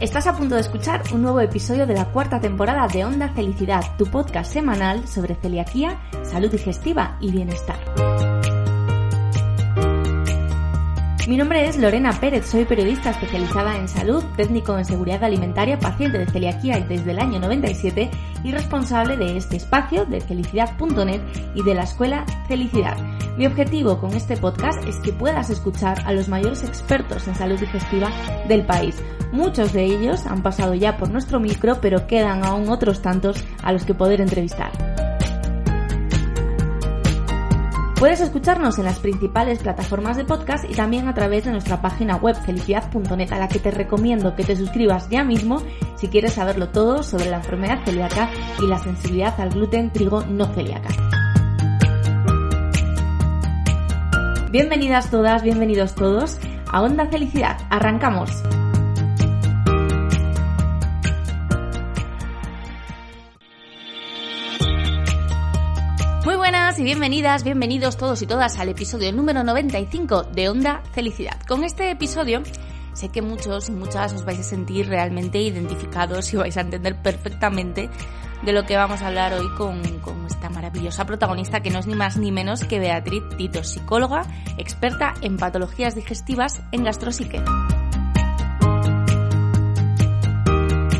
Estás a punto de escuchar un nuevo episodio de la cuarta temporada de Onda Felicidad, tu podcast semanal sobre celiaquía, salud digestiva y bienestar. Mi nombre es Lorena Pérez, soy periodista especializada en salud, técnico en seguridad alimentaria, paciente de celiaquía desde el año 97 y responsable de este espacio de felicidad.net y de la escuela Felicidad. Mi objetivo con este podcast es que puedas escuchar a los mayores expertos en salud digestiva del país. Muchos de ellos han pasado ya por nuestro micro, pero quedan aún otros tantos a los que poder entrevistar. Puedes escucharnos en las principales plataformas de podcast y también a través de nuestra página web felicidad.net a la que te recomiendo que te suscribas ya mismo si quieres saberlo todo sobre la enfermedad celíaca y la sensibilidad al gluten trigo no celíaca. Bienvenidas todas, bienvenidos todos a Onda Felicidad. Arrancamos. Muy buenas y bienvenidas, bienvenidos todos y todas al episodio número 95 de Onda Felicidad. Con este episodio sé que muchos y muchas os vais a sentir realmente identificados y vais a entender perfectamente de lo que vamos a hablar hoy con, con esta maravillosa protagonista que no es ni más ni menos que Beatriz Tito, psicóloga, experta en patologías digestivas en gastrosique.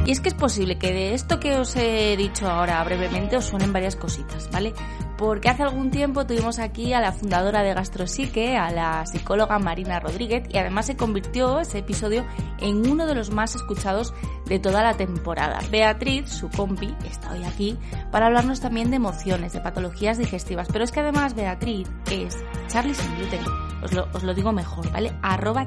Y es que es posible que de esto que os he dicho ahora brevemente os suenen varias cositas, ¿vale? Porque hace algún tiempo tuvimos aquí a la fundadora de Gastrosique, a la psicóloga Marina Rodríguez, y además se convirtió ese episodio en uno de los más escuchados de toda la temporada. Beatriz, su compi, está hoy aquí para hablarnos también de emociones, de patologías digestivas. Pero es que además Beatriz es Charlie sin gluten. Os lo, digo mejor, ¿vale? Arroba.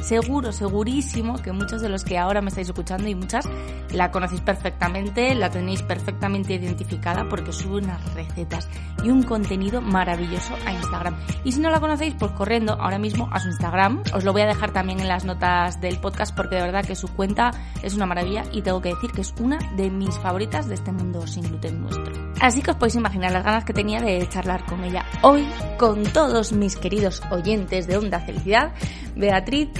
Seguro, segurísimo que muchos de los que ahora me estáis escuchando y muchas la conocéis perfectamente, la tenéis perfectamente identificada porque sube unas recetas y un contenido maravilloso a Instagram. Y si no la conocéis, pues corriendo ahora mismo a su Instagram. Os lo voy a dejar también en las notas del podcast porque de verdad que su cuenta es una maravilla y tengo que decir que es una de mis favoritas de este mundo sin gluten nuestro. Así que os podéis imaginar las ganas que tenía de charlar con ella hoy con todos mis queridos oyentes de Onda Felicidad. Beatriz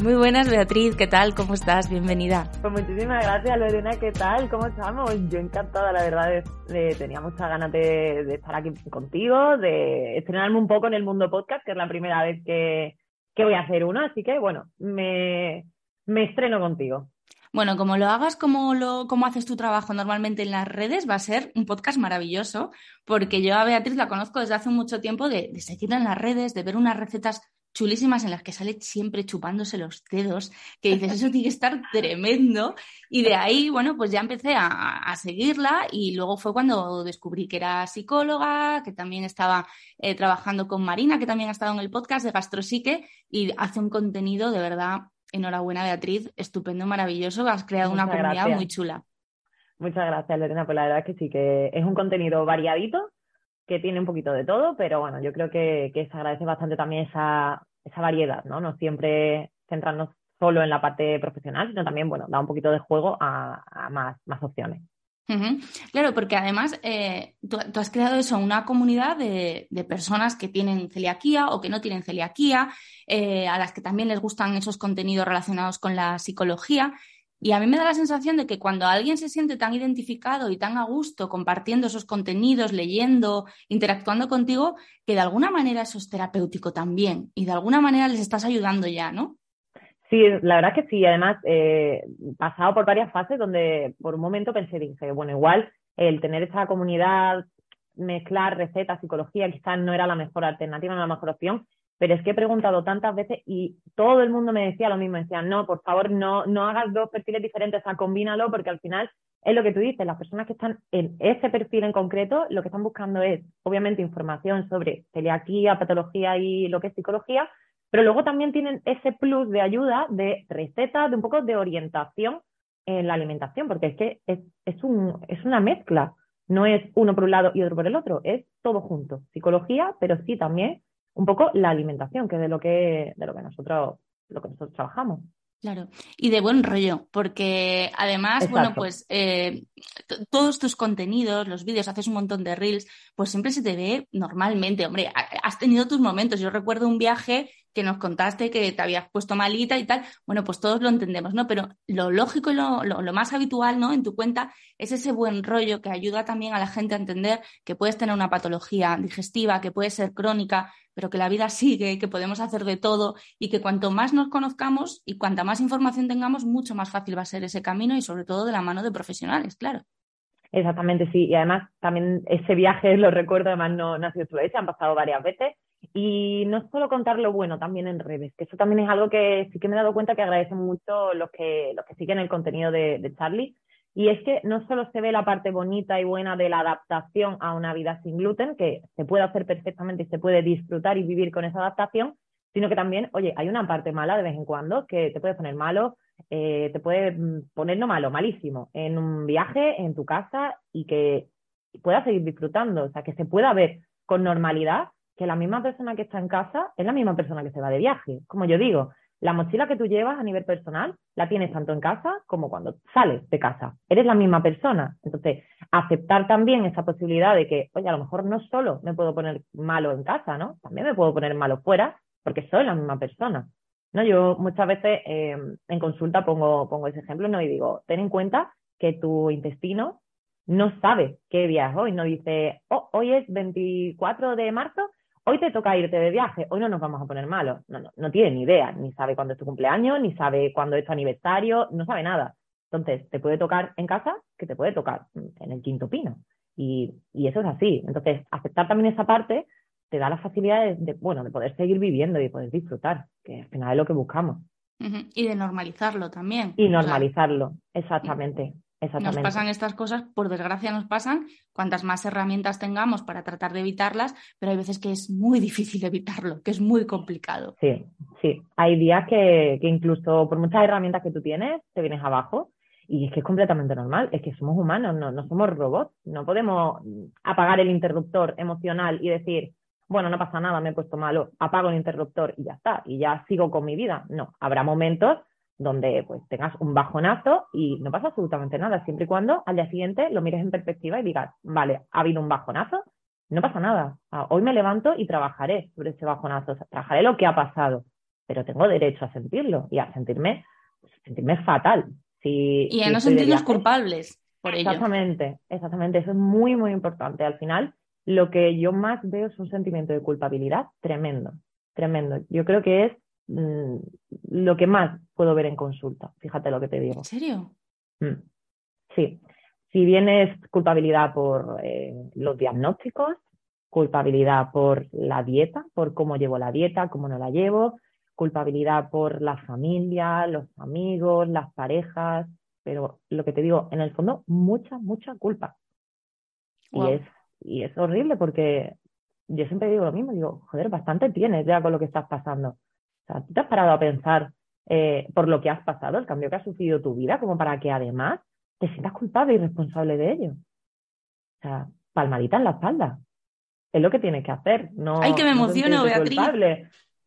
Muy buenas, Beatriz. ¿Qué tal? ¿Cómo estás? Bienvenida. Pues muchísimas gracias, Lorena. ¿Qué tal? ¿Cómo estamos? Yo encantada, la verdad. De, tenía muchas ganas de, de, estar aquí contigo, de estrenarme un poco en el mundo podcast, que es la primera vez que, que voy a hacer uno. Así que, bueno, me, me estreno contigo. Bueno, como lo hagas como, lo, como haces tu trabajo normalmente en las redes, va a ser un podcast maravilloso, porque yo a Beatriz la conozco desde hace mucho tiempo de, de seguirla en las redes, de ver unas recetas chulísimas en las que sale siempre chupándose los dedos, que dices, eso tiene que estar tremendo. Y de ahí, bueno, pues ya empecé a, a, seguirla y luego fue cuando descubrí que era psicóloga, que también estaba eh, trabajando con Marina, que también ha estado en el podcast de Gastrosique y hace un contenido de verdad, enhorabuena Beatriz, estupendo, maravilloso, has creado Muchas una comunidad muy chula. Muchas gracias, Lorena. Pues la verdad es que sí, que es un contenido variadito, que tiene un poquito de todo, pero bueno, yo creo que, se agradece bastante también esa, esa variedad, ¿no? No siempre centrarnos solo en la parte profesional, sino también, bueno, da un poquito de juego a, más, más opciones. Claro, porque además eh, tú, tú, has creado eso, una comunidad de, de, personas que tienen celiaquía o que no tienen celiaquía, eh, a las que también les gustan esos contenidos relacionados con la psicología. Y a mí me da la sensación de que cuando alguien se siente tan identificado y tan a gusto compartiendo esos contenidos, leyendo, interactuando contigo, que de alguna manera eso es terapéutico también y de alguna manera les estás ayudando ya, ¿no? Sí, la verdad que sí. Además, eh, pasado por varias fases donde por un momento pensé, dije, bueno, igual el tener esa comunidad, mezclar recetas, psicología, quizás no era la mejor alternativa, no la mejor opción, pero es que he preguntado tantas veces y todo el mundo me decía lo mismo, decía, no, por favor, no, no hagas dos perfiles diferentes, o sea, combínalo, porque al final es lo que tú dices, las personas que están en ese perfil en concreto, lo que están buscando es, obviamente, información sobre celiaquía, patología y lo que es psicología, pero luego también tienen ese plus de ayuda de recetas, de un poco de orientación en la alimentación, porque es que es, es, un, es una mezcla, no es uno por un lado y otro por el otro, es todo junto, psicología, pero sí también un poco la alimentación, que es de lo que, de lo que nosotros, lo que nosotros trabajamos. Claro, y de buen rollo, porque además, Exacto. bueno, pues eh, todos tus contenidos, los vídeos, haces un montón de reels, pues siempre se te ve normalmente, hombre, has tenido tus momentos. Yo recuerdo un viaje que nos contaste que te habías puesto malita y tal, bueno, pues todos lo entendemos, ¿no? Pero lo lógico y lo, lo, más habitual, ¿no? En tu cuenta es ese buen rollo que ayuda también a la gente a entender que puedes tener una patología digestiva, que puede ser crónica, pero que la vida sigue, que podemos hacer de todo y que cuanto más nos conozcamos y cuanta más información tengamos, mucho más fácil va a ser ese camino y sobre todo de la mano de profesionales, claro. Exactamente, sí. Y además también ese viaje, lo recuerdo, además no, no ha sido solo ese, han pasado varias veces y no solo contar lo bueno, también en redes, que eso también es algo que sí que me he dado cuenta que agradecen mucho los que, los que siguen el contenido de, Charlie. Y es que no solo se ve la parte bonita y buena de la adaptación a una vida sin gluten, que se puede hacer perfectamente y se puede disfrutar y vivir con esa adaptación, sino que también, oye, hay una parte mala de vez en cuando que te puede poner malo, eh, te puede mm, poner no malo, malísimo, en un viaje, en tu casa y que puedas seguir disfrutando, o sea, que se pueda ver con normalidad que la misma persona que está en casa es la misma persona que se va de viaje. Como yo digo, la mochila que tú llevas a nivel personal la tienes tanto en casa como cuando sales de casa. Eres la misma persona. Entonces, aceptar también esa posibilidad de que, oye, a lo mejor no solo me puedo poner malo en casa, ¿no? También me puedo poner malo fuera porque soy la misma persona. ¿no? Yo muchas veces eh, en consulta pongo, pongo ese ejemplo ¿no? y digo, ten en cuenta que tu intestino no sabe qué día es hoy, no dice, oh, hoy es 24 de marzo hoy te toca irte de viaje, hoy no nos vamos a poner malos. No, no, no tiene ni idea, ni sabe cuándo es tu cumpleaños, ni sabe cuándo es tu aniversario, no sabe nada. Entonces, te puede tocar en casa, que te puede tocar en el quinto pino. Y, y eso es así. Entonces, aceptar también esa parte te da la facilidad de, bueno, de poder seguir viviendo y de poder disfrutar, que al final es lo que buscamos. Y de normalizarlo también. Y normalizarlo, exactamente. Nos pasan estas cosas, por desgracia nos pasan, cuantas más herramientas tengamos para tratar de evitarlas, pero hay veces que es muy difícil evitarlo, que es muy complicado. Sí, sí. Hay días que, que incluso por muchas herramientas que tú tienes, te vienes abajo y es que es completamente normal, es que somos humanos, no, no somos robots, no podemos apagar el interruptor emocional y decir, bueno, no pasa nada, me he puesto malo, apago el interruptor y ya está, y ya sigo con mi vida. No, habrá momentos donde pues tengas un bajonazo y no pasa absolutamente nada, siempre y cuando al día siguiente lo mires en perspectiva y digas, vale, ha habido un bajonazo, no pasa nada. Hoy me levanto y trabajaré sobre ese bajonazo, trabajaré lo que ha pasado, pero tengo derecho a sentirlo y a sentirme, sentirme fatal. Si, y a no sentirnos culpables por ello. Exactamente, exactamente, eso es muy, muy importante. Al final, lo que yo más veo es un sentimiento de culpabilidad tremendo, tremendo. Yo creo que es Mm, lo que más puedo ver en consulta, fíjate lo que te digo. ¿En serio? Mm, sí. Si bien es culpabilidad por eh, los diagnósticos, culpabilidad por la dieta, por cómo llevo la dieta, cómo no la llevo, culpabilidad por la familia, los amigos, las parejas, pero lo que te digo, en el fondo, mucha, mucha culpa. Y, es, y es horrible porque yo siempre digo lo mismo, digo, joder, bastante tienes ya con lo que estás pasando. O sea, ¿tú te has parado a pensar eh, por lo que has pasado, el cambio que ha sufrido tu vida, como para que además te sientas culpable y responsable de ello? O sea, palmadita en la espalda. Es lo que tienes que hacer. No, Ay, que me emociono, Beatriz.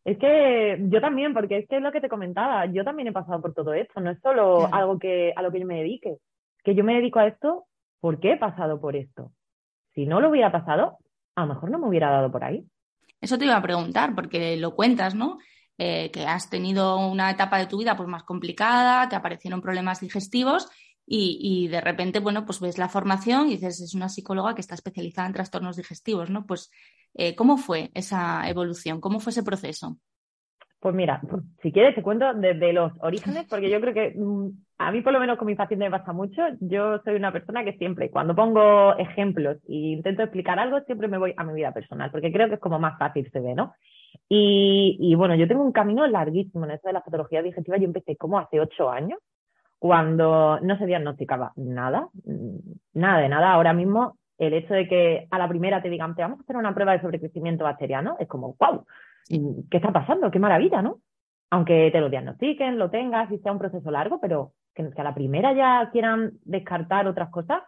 Es que yo también, porque es que es lo que te comentaba, yo también he pasado por todo esto, no es solo algo que a lo que yo me dedique, es que yo me dedico a esto porque he pasado por esto. Si no lo hubiera pasado, a lo mejor no me hubiera dado por ahí. Eso te iba a preguntar, porque lo cuentas, ¿no? Eh, que has tenido una etapa de tu vida pues, más complicada, que aparecieron problemas digestivos y, de repente, bueno, pues ves la formación y dices, es una psicóloga que está especializada en trastornos digestivos, ¿no? Pues, eh, ¿cómo fue esa evolución? ¿Cómo fue ese proceso? Pues mira, si quieres te cuento desde los orígenes, porque yo creo que mm, a mí por lo menos con mi paciente me pasa mucho. Yo soy una persona que siempre, cuando pongo ejemplos e intento explicar algo, siempre me voy a mi vida personal, porque creo que es como más fácil se ve, ¿no? Y, bueno, yo tengo un camino larguísimo en esto de la patología digestiva. Yo empecé como hace ocho años, cuando no se diagnosticaba nada, nada de nada. Ahora mismo, el hecho de que a la primera te digan, te vamos a hacer una prueba de sobrecrecimiento bacteriano, es como, wow, ¿qué está pasando? Qué maravilla, ¿no? Aunque te lo diagnostiquen, lo tengas y sea un proceso largo, pero que, que a la primera ya quieran descartar otras cosas,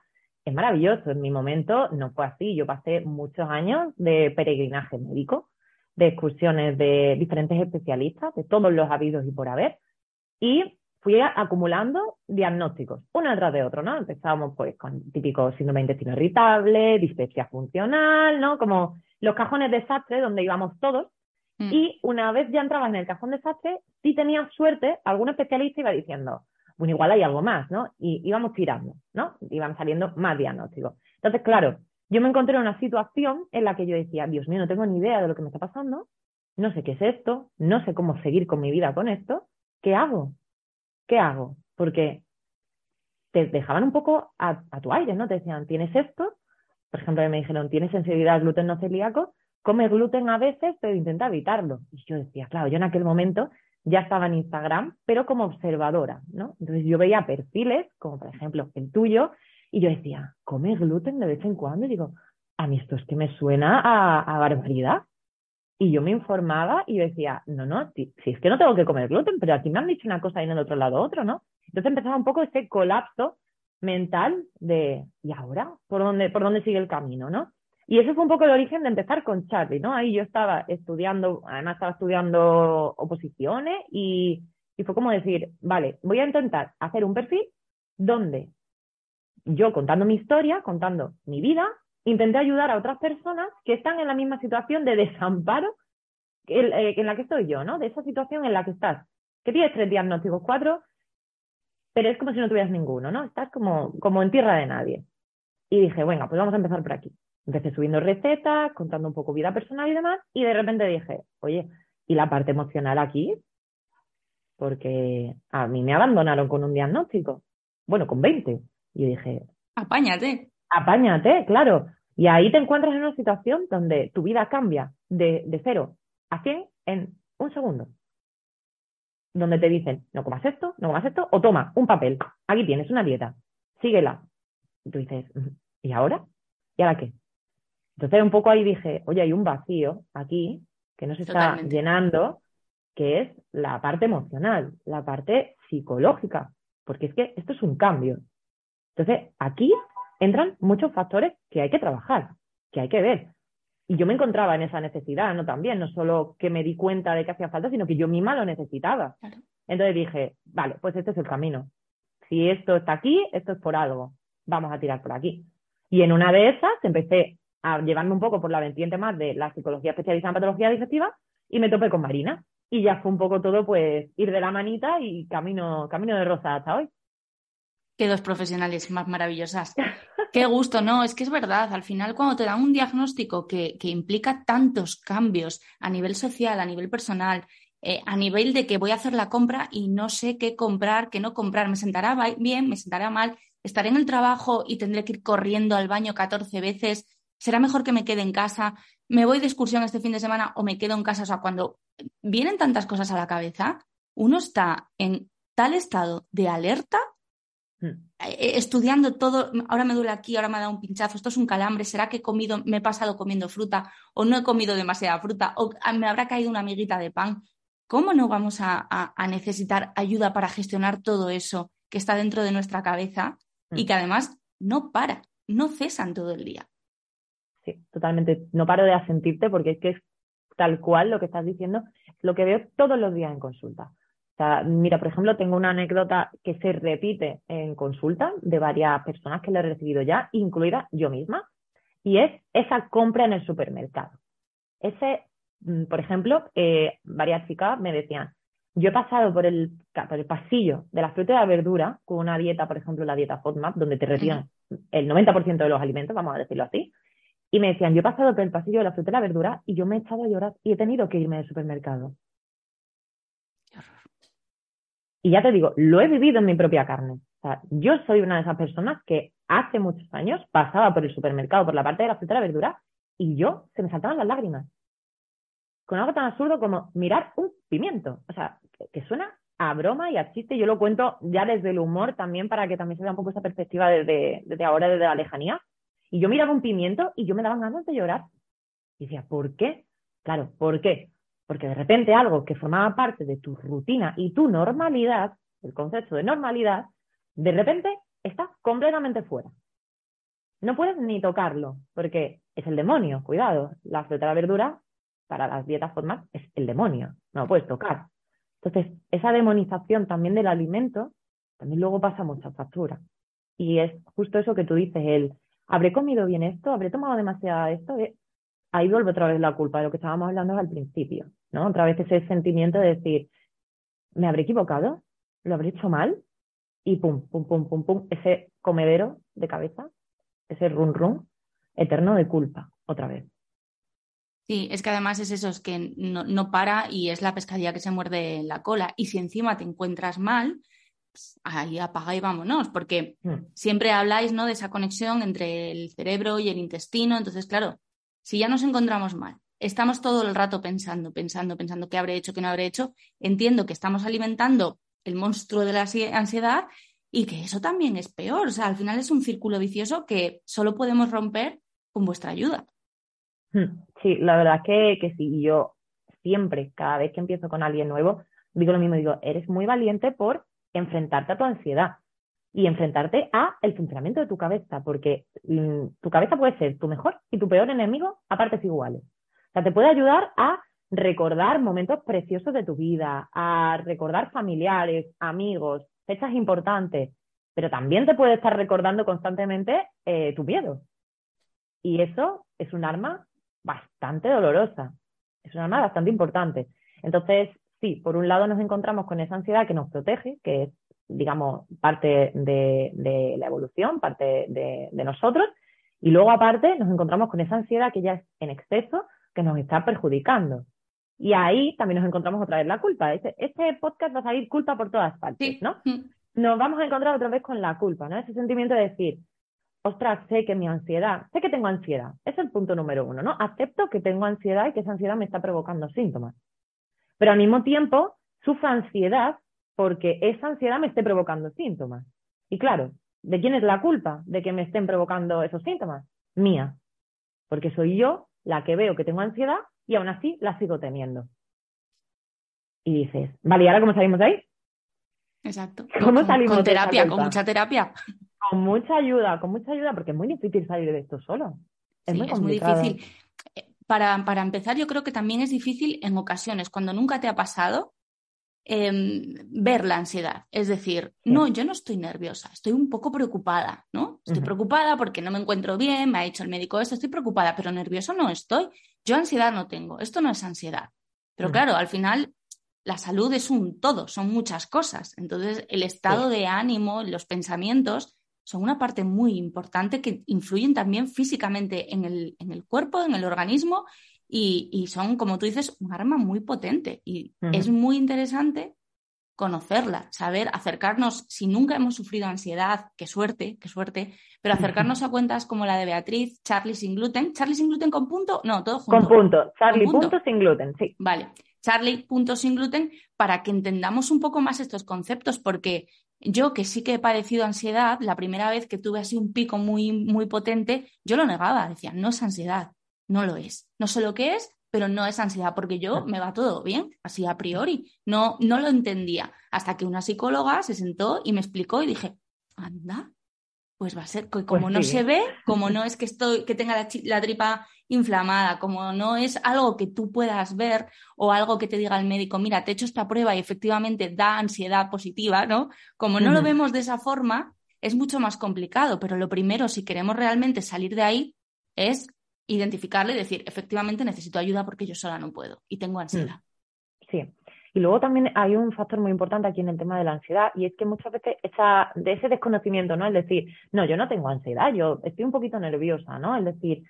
es maravilloso. En mi momento no fue así. Yo pasé muchos años de peregrinaje médico de excursiones de diferentes especialistas, de todos los habidos y por haber, y fui acumulando diagnósticos, uno detrás de otro, ¿no? Empezábamos pues con típico síndrome de intestino irritable, dispepsia funcional, ¿no? Como los cajones de desastre donde íbamos todos. Mm. Y una vez ya entraba en el cajón de desastre, si tenía suerte, algún especialista iba diciendo, bueno, igual hay algo más, ¿no? Y íbamos tirando, ¿no? Iban saliendo más diagnósticos. Entonces, claro, yo me encontré en una situación en la que yo decía, Dios mío, no tengo ni idea de lo que me está pasando, no sé qué es esto, no sé cómo seguir con mi vida con esto, ¿qué hago? ¿Qué hago? Porque te dejaban un poco a, tu aire, ¿no? Te decían, ¿tienes esto? Por ejemplo, me dijeron, ¿tienes sensibilidad al gluten no celíaco? Come gluten a veces, pero intenta evitarlo. Y yo decía, claro, yo en aquel momento ya estaba en Instagram, pero como observadora, ¿no? Entonces yo veía perfiles, como por ejemplo el tuyo, y yo decía, ¿come gluten de vez en cuando? Y digo, a mí esto es que me suena a, barbaridad. Y yo me informaba y decía, no, no, si, es que no tengo que comer gluten, pero aquí me han dicho una cosa y en el otro lado otro, ¿no? Entonces empezaba un poco ese colapso mental de, ¿y ahora? ¿Por dónde, por dónde sigue el camino, no? Y ese fue un poco el origen de empezar con Charlie, ¿no? Ahí yo estaba estudiando, además estaba estudiando oposiciones y, y fue como decir, vale, voy a intentar hacer un perfil donde yo contando mi historia, contando mi vida, intenté ayudar a otras personas que están en la misma situación de desamparo eh, en la que estoy yo, ¿no? De esa situación en la que estás, que tienes tres diagnósticos, cuatro, pero es como si no tuvieras ninguno, ¿no? Estás como, como en tierra de nadie. Y dije, bueno, pues vamos a empezar por aquí. Empecé subiendo recetas, contando un poco vida personal y demás, y de repente dije, oye, ¿y la parte emocional aquí? Porque a mí me abandonaron con un diagnóstico, bueno, con 20. Y dije, apáñate. Apáñate, claro. Y ahí te encuentras en una situación donde tu vida cambia de, de cero a 100 en un segundo. Donde te dicen, no comas esto, no comas esto, o toma un papel, aquí tienes una dieta, síguela. Y tú dices, ¿y ahora? ¿Y ahora qué? Entonces un poco ahí dije, oye, hay un vacío aquí que no se está llenando, que es la parte emocional, la parte psicológica, porque es que esto es un cambio, entonces, aquí entran muchos factores que hay que trabajar, que hay que ver. Y yo me encontraba en esa necesidad, ¿no? También, no solo que me di cuenta de que hacía falta, sino que yo misma lo necesitaba. Entonces dije, vale, pues este es el camino. Si esto está aquí, esto es por algo. Vamos a tirar por aquí. Y en una de esas empecé a llevarme un poco por la vertiente más de la psicología especializada en patología digestiva y me topé con Marina. Y ya fue un poco todo, pues, ir de la manita y camino, camino de rosa hasta hoy. Dos profesionales más maravillosas. Qué gusto, ¿no? Es que es verdad, al final cuando te dan un diagnóstico que, implica tantos cambios a nivel social, a nivel personal, eh, a nivel de que voy a hacer la compra y no sé qué comprar, qué no comprar, me sentará bien, me sentará mal, estaré en el trabajo y tendré que ir corriendo al baño 14 veces, será mejor que me quede en casa, me voy de excursión este fin de semana o me quedo en casa. O sea, cuando vienen tantas cosas a la cabeza, uno está en tal estado de alerta estudiando todo, ahora me duele aquí, ahora me ha dado un pinchazo, esto es un calambre, ¿será que he comido, me he pasado comiendo fruta o no he comido demasiada fruta o me habrá caído una amiguita de pan? ¿Cómo no vamos a, necesitar ayuda para gestionar todo eso que está dentro de nuestra cabeza y mm. que además no para, no cesan todo el día? Sí, totalmente. No paro de asentirte porque es que es tal cual lo que estás diciendo, lo que veo todos los días en consulta mira, por ejemplo, tengo una anécdota que se repite en consulta de varias personas que le he recibido ya, incluida yo misma, y es esa compra en el supermercado. Ese, mm, por ejemplo, eh, varias chicas me decían, yo he pasado por el, el pasillo de la fruta y la verdura con una dieta, por ejemplo, la dieta FODMAP, donde te retiran el 90% de los alimentos, vamos a decirlo así, y me decían, yo he pasado por el pasillo de la fruta y la verdura y yo me he echado a llorar y he tenido que irme del supermercado. Y ya te digo, lo he vivido en mi propia carne. O sea, yo soy una de esas personas que hace muchos años pasaba por el supermercado, por la parte de la fruta y la verdura, y yo se me saltaban las lágrimas. Con algo tan absurdo como mirar un pimiento. O sea, que, suena a broma y a chiste. Yo lo cuento ya desde el humor también para que también se vea un poco esa perspectiva desde, ahora, desde la lejanía. Y yo miraba un pimiento y yo me daban ganas de llorar. Y decía, ¿por qué? Claro, ¿por qué? Porque de repente algo que formaba parte de tu rutina y tu normalidad, el concepto de normalidad, de repente está completamente fuera. No puedes ni tocarlo, porque es el demonio, cuidado. La fruta y la verdura, para las dietas formas, es el demonio, no lo puedes tocar. Entonces, esa demonización también del alimento, también luego pasa mucha factura. Y es justo eso que tú dices, el, ¿habré comido bien esto? ¿Habré tomado demasiado esto? Ahí vuelve otra vez la culpa de lo que estábamos hablando al principio ¿no? Otra vez ese sentimiento de decir, ¿me habré equivocado? ¿Lo habré hecho mal? Y pum, pum, pum, pum, pum, ese comedero de cabeza, ese run run eterno de culpa, otra vez. Sí, es que además es eso, es que no, no, para y es la pescadilla que se muerde la cola. Y si encima te encuentras mal, pues, ahí apaga y vámonos, porque hmm. siempre habláis ¿no? de esa conexión entre el cerebro y el intestino. Entonces, claro, si ya nos encontramos mal, estamos todo el rato pensando, pensando, pensando qué habré hecho, qué no habré hecho, entiendo que estamos alimentando el monstruo de la ansiedad y que eso también es peor. O sea, al final es un círculo vicioso que solo podemos romper con vuestra ayuda. Hmm. Sí, la verdad que, que sí. Yo siempre, cada vez que empiezo con alguien nuevo, digo lo mismo, digo, eres muy valiente por enfrentarte a tu ansiedad y enfrentarte a el funcionamiento de tu cabeza, porque mm, tu cabeza puede ser tu mejor y tu peor enemigo a partes iguales. O sea, te puede ayudar a recordar momentos preciosos de tu vida, a recordar familiares, amigos, fechas importantes, pero también te puede estar recordando constantemente eh, tu miedo. Y eso es un arma bastante dolorosa, es un arma bastante importante. Entonces, sí, por un lado nos encontramos con esa ansiedad que nos protege, que es, digamos, parte de, la evolución, parte de, nosotros, y luego aparte nos encontramos con esa ansiedad que ya es en exceso, que nos está perjudicando. Y ahí también nos encontramos otra vez la culpa. Este, este podcast va a salir culpa por todas partes, ¿no? Nos vamos a encontrar otra vez con la culpa, ¿no? Ese sentimiento de decir, ostras, sé que mi ansiedad, sé que tengo ansiedad, es el punto número uno, ¿no? Acepto que tengo ansiedad y que esa ansiedad me está provocando síntomas pero al mismo tiempo sufro ansiedad porque esa ansiedad me esté provocando síntomas. Y claro, ¿de quién es la culpa de que me estén provocando esos síntomas? Mía, porque soy yo la que veo que tengo ansiedad y aún así la sigo teniendo. Y dices, vale, ¿y ahora cómo salimos de ahí? Exacto. ¿Cómo salimos con terapia, con mucha terapia. Con mucha ayuda, con mucha ayuda, porque es muy difícil salir de esto solo. Es, muy, es muy difícil para, empezar, yo creo que también es difícil en ocasiones, cuando nunca te ha pasado, em, ver la ansiedad. Es decir, no, yo no estoy nerviosa, estoy un poco preocupada, ¿no? Estoy preocupada porque no me encuentro bien, me ha dicho el médico esto, estoy preocupada, pero nervioso no estoy. Yo ansiedad no tengo, esto no es ansiedad. Pero claro, al final la salud es un todo, son muchas cosas. Entonces, el estado de ánimo, los pensamientos, son una parte muy importante que influyen también físicamente en el, en el cuerpo, en el organismo y, son, como tú dices, un arma muy potente y es muy interesante conocerla, saber acercarnos, si nunca hemos sufrido ansiedad, qué suerte, qué suerte, pero acercarnos a cuentas como la de Beatriz, Charlie sin gluten, Charlie sin gluten con punto, no, todo junto. Con punto, Charlie punto. sin gluten, sí. Vale, Charlie punto sin gluten para que entendamos un poco más estos conceptos, porque yo, que sí que he padecido ansiedad, la primera vez que tuve así un pico muy, muy potente, yo lo negaba, decía, no es ansiedad, no lo es. No sé lo que es, pero no es ansiedad, porque yo me va todo bien, así a priori. No, no lo entendía. Hasta que una psicóloga se sentó y me explicó y dije, anda, pues va a ser, como pues no se ve, como no es que estoy, que tenga la, tripa inflamada, como no es algo que tú puedas ver o algo que te diga el médico, mira, te he hecho esta prueba y efectivamente da ansiedad positiva, ¿no? Como no lo vemos de esa forma, es mucho más complicado, pero lo primero, si queremos realmente salir de ahí, es identificarle y decir, efectivamente necesito ayuda porque yo sola no puedo y tengo ansiedad. Sí. Y luego también hay un factor muy importante aquí en el tema de la ansiedad y es que muchas veces esa, de ese desconocimiento, ¿no? Es decir, no, yo no tengo ansiedad, yo estoy un poquito nerviosa, ¿no? Es decir,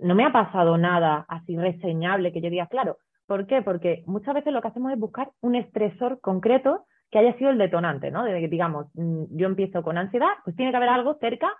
no me ha pasado nada así reseñable que yo diga, claro, ¿por qué? Porque muchas veces lo que hacemos es buscar un estresor concreto que haya sido el detonante, ¿no? De que digamos, mm, yo empiezo con ansiedad, pues tiene que haber algo cerca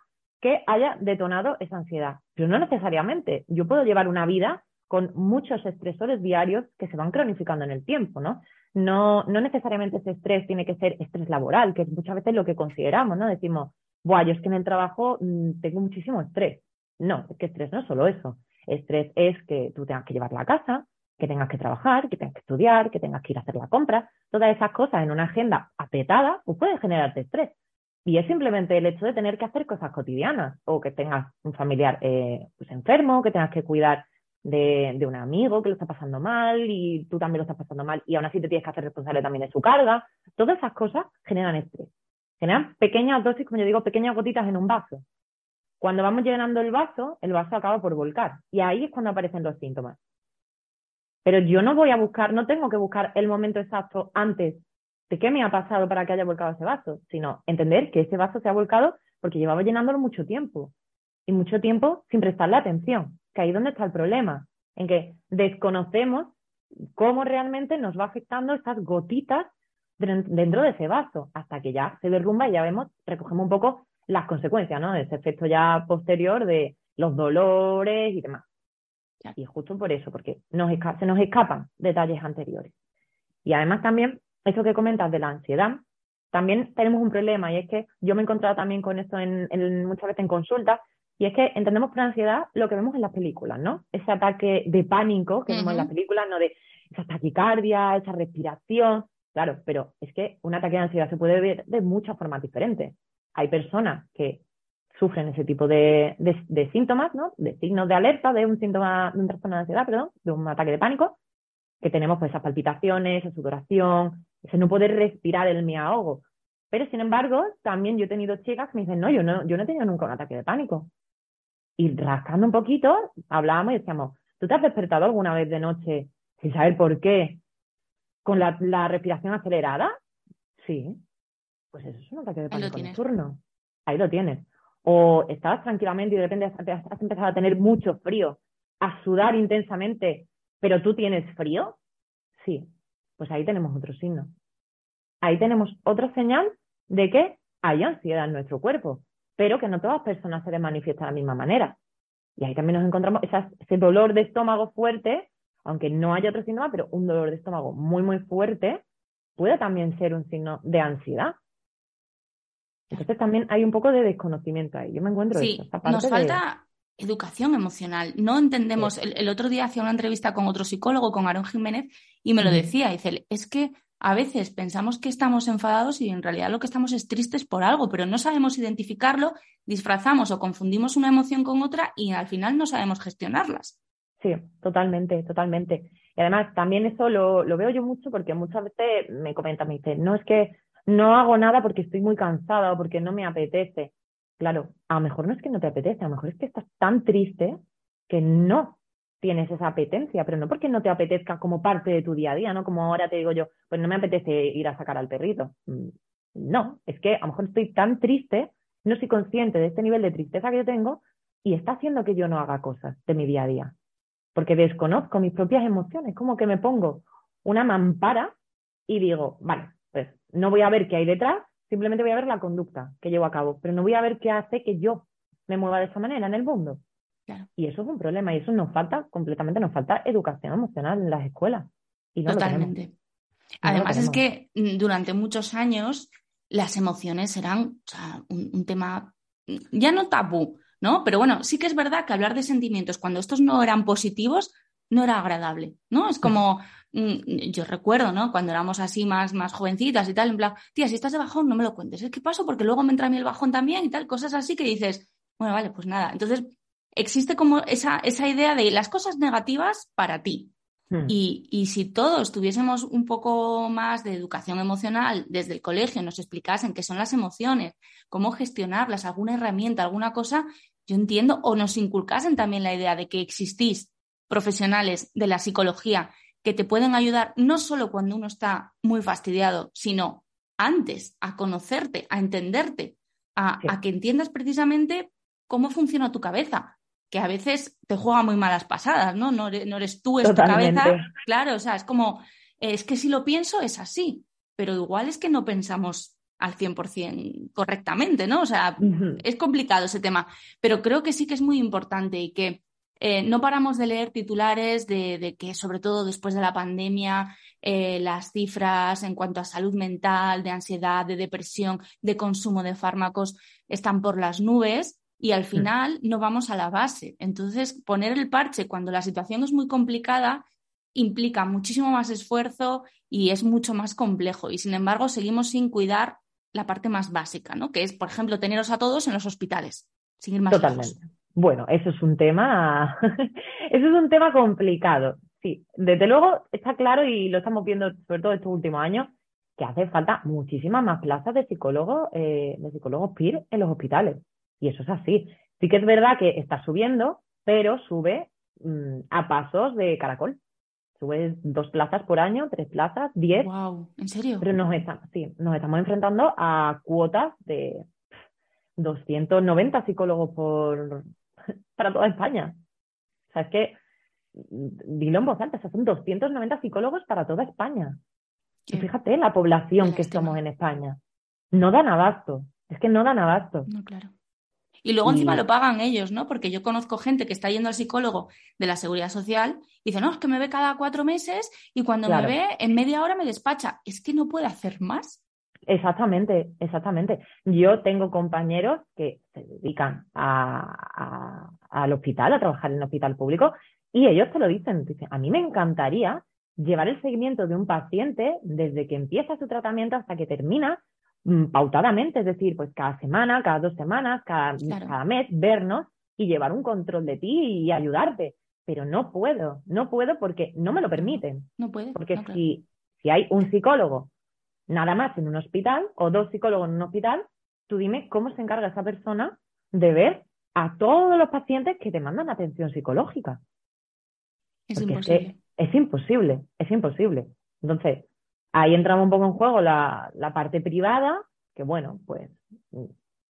que haya detonado esa ansiedad. Pero no necesariamente. Yo puedo llevar una vida con muchos estresores diarios que se van cronificando en el tiempo, ¿no? no, no necesariamente ese estrés tiene que ser estrés laboral, que es muchas veces lo que consideramos, ¿no? Decimos, Buah, yo es que en el trabajo mm, tengo muchísimo estrés. No, es que estrés no es solo eso. Estrés es que tú tengas que llevar la casa, que tengas que trabajar, que tengas que estudiar, que tengas que ir a hacer la compra. Todas esas cosas en una agenda apretada pues puede generarte estrés. Y es simplemente el hecho de tener que hacer cosas cotidianas o que tengas un familiar eh, pues enfermo, que tengas que cuidar de, un amigo que lo está pasando mal y tú también lo estás pasando mal y aún así te tienes que hacer responsable también de su carga. Todas esas cosas generan estrés. Generan pequeñas dosis, como yo digo, pequeñas gotitas en un vaso. Cuando vamos llenando el vaso, el vaso acaba por volcar y ahí es cuando aparecen los síntomas. Pero yo no voy a buscar, no tengo que buscar el momento exacto antes de qué me ha pasado para que haya volcado ese vaso, sino entender que ese vaso se ha volcado porque llevaba llenándolo mucho tiempo. Y mucho tiempo sin prestarle atención, que ahí es donde está el problema, en que desconocemos cómo realmente nos va afectando esas gotitas dentro de ese vaso, hasta que ya se derrumba y ya vemos, recogemos un poco las consecuencias, ¿no? Ese efecto ya posterior de los dolores y demás. Y justo por eso, porque nos se nos escapan detalles anteriores. Y además también, eso que comentas de la ansiedad, también tenemos un problema y es que yo me he encontrado también con esto en, muchas veces en consultas y es que entendemos por ansiedad lo que vemos en las películas, ¿no? Ese ataque de pánico que vemos en las películas, ¿no? De esa taquicardia, esa respiración, claro, pero es que un ataque de ansiedad se puede ver de muchas formas diferentes. Hay personas que sufren ese tipo de, síntomas, ¿no? De signos de alerta de un síntoma, de un trastorno de ansiedad, perdón, de un ataque de pánico, que tenemos pues esas palpitaciones, esa sudoración, ese no poder respirar el me ahogo. Pero sin embargo, también yo he tenido chicas que me dicen, no, yo no, yo no he tenido nunca un ataque de pánico. Y rascando un poquito, hablábamos y decíamos, ¿tú te has despertado alguna vez de noche sin saber por qué? ¿Con la, la respiración acelerada? Sí. Pues eso es un ataque de pánico nocturno. Ahí lo tienes o estabas tranquilamente y de repente has, empezado a tener mucho frío, a sudar intensamente, pero tú tienes frío, sí, pues ahí tenemos otro signo. Ahí tenemos otra señal de que hay ansiedad en nuestro cuerpo, pero que no todas las personas se les manifiesta de la misma manera. Y ahí también nos encontramos ese dolor de estómago fuerte, aunque no haya otro síntoma, pero un dolor de estómago muy, muy fuerte puede también ser un signo de ansiedad. Entonces también hay un poco de desconocimiento ahí. Yo me encuentro sí, nos falta educación emocional. No entendemos. El, otro día hacía una entrevista con otro psicólogo, con Aaron Jiménez, y me lo decía. Dice, es que a veces pensamos que estamos enfadados y en realidad lo que estamos es tristes por algo, pero no sabemos identificarlo, disfrazamos o confundimos una emoción con otra y al final no sabemos gestionarlas. Sí, totalmente, totalmente. Y además también eso lo, lo veo yo mucho porque muchas veces me comentan, me dicen, no es que no hago nada porque estoy muy cansada o porque no me apetece. Claro, a lo mejor no es que no te apetece, a lo mejor es que estás tan triste que no tienes esa apetencia, pero no porque no te apetezca como parte de tu día a día, ¿no? Como ahora te digo yo, pues no me apetece ir a sacar al perrito. Mm, no, es que a lo mejor estoy tan triste, no soy consciente de este nivel de tristeza que yo tengo y está haciendo que yo no haga cosas de mi día a día. Porque desconozco mis propias emociones, como que me pongo una mampara y digo, vale, pues no voy a ver qué hay detrás, simplemente voy a ver la conducta que llevo a cabo, pero no voy a ver qué hace que yo me mueva de esa manera en el mundo. Y eso es un problema y eso nos falta completamente, nos falta educación emocional en las escuelas. Y Totalmente. Además es que mm, durante muchos años las emociones eran un, tema mm, ya no tabú, ¿no? Pero bueno, sí que es verdad que hablar de sentimientos cuando estos no eran positivos no era agradable, ¿no? Es como, Mm, yo recuerdo, ¿no? Cuando éramos así más, más jovencitas y tal, en plan, tía, si estás de bajón, no me lo cuentes. Es que paso porque luego me entra a mí el bajón también y tal, cosas así que dices, bueno, vale, pues nada. Entonces, existe como esa, esa idea de las cosas negativas para ti. Hmm. Y, y, si todos tuviésemos un poco más de educación emocional desde el colegio, nos explicasen qué son las emociones, cómo gestionarlas, alguna herramienta, alguna cosa, yo entiendo, o nos inculcasen también la idea de que existís profesionales de la psicología que te pueden ayudar no solo cuando uno está muy fastidiado, sino antes a conocerte, a entenderte, a, que entiendas precisamente cómo funciona tu cabeza, que a veces te juega muy malas pasadas, ¿no? No eres, tú, es tu cabeza. Claro, o sea, es como, es que si lo pienso es así, pero igual es que no pensamos al 100% correctamente, ¿no? O sea, es complicado ese tema, pero creo que sí que es muy importante y que eh, no paramos de leer titulares de, que, sobre todo después de la pandemia, eh, las cifras en cuanto a salud mental, de ansiedad, de depresión, de consumo de fármacos están por las nubes y al final no vamos a la base. Entonces, poner el parche cuando la situación es muy complicada implica muchísimo más esfuerzo y es mucho más complejo. Y sin embargo, seguimos sin cuidar la parte más básica, ¿no? Que es, por ejemplo, teneros a todos en los hospitales, sin ir más Totalmente. Bueno, eso es un tema, eso es un tema complicado. Sí, desde luego está claro y lo estamos viendo sobre todo estos últimos años que hace falta muchísimas más plazas de psicólogos, eh, de psicólogos PIR en los hospitales. Y eso es así. Sí que es verdad que está subiendo, pero sube mm, a pasos de caracol. subes dos plazas por año, tres plazas, diez. Wow, ¿en serio? Pero nos estamos, sí, nos estamos enfrentando a cuotas de 290 psicólogos por para toda España. O sea, es que dilo en voz alta, son 290 psicólogos para toda España. Y fíjate la población que somos en España. No dan abasto. Es que no dan abasto. No, claro. Y luego encima lo pagan ellos, ¿no? Porque yo conozco gente que está yendo al psicólogo de la seguridad social y dice, no, es que me ve cada cuatro meses y cuando me ve en media hora me despacha. Es que no puede hacer más. Exactamente, exactamente. Yo tengo compañeros que se dedican al hospital, a trabajar en el hospital público, y ellos te lo dicen, dicen, a mí me encantaría llevar el seguimiento de un paciente desde que empieza su tratamiento hasta que termina mm, pautadamente, es decir, pues cada semana, cada dos semanas, cada, cada mes, vernos y llevar un control de ti y ayudarte. Pero no puedo, no puedo porque no me lo permiten. No puede. Porque si, si hay un psicólogo nada más en un hospital o dos psicólogos en un hospital, tú dime cómo se encarga esa persona de ver a todos los pacientes que te mandan atención psicológica. Es imposible. Es, imposible, es imposible. Entonces, ahí entramos un poco en juego la, parte privada, que bueno, pues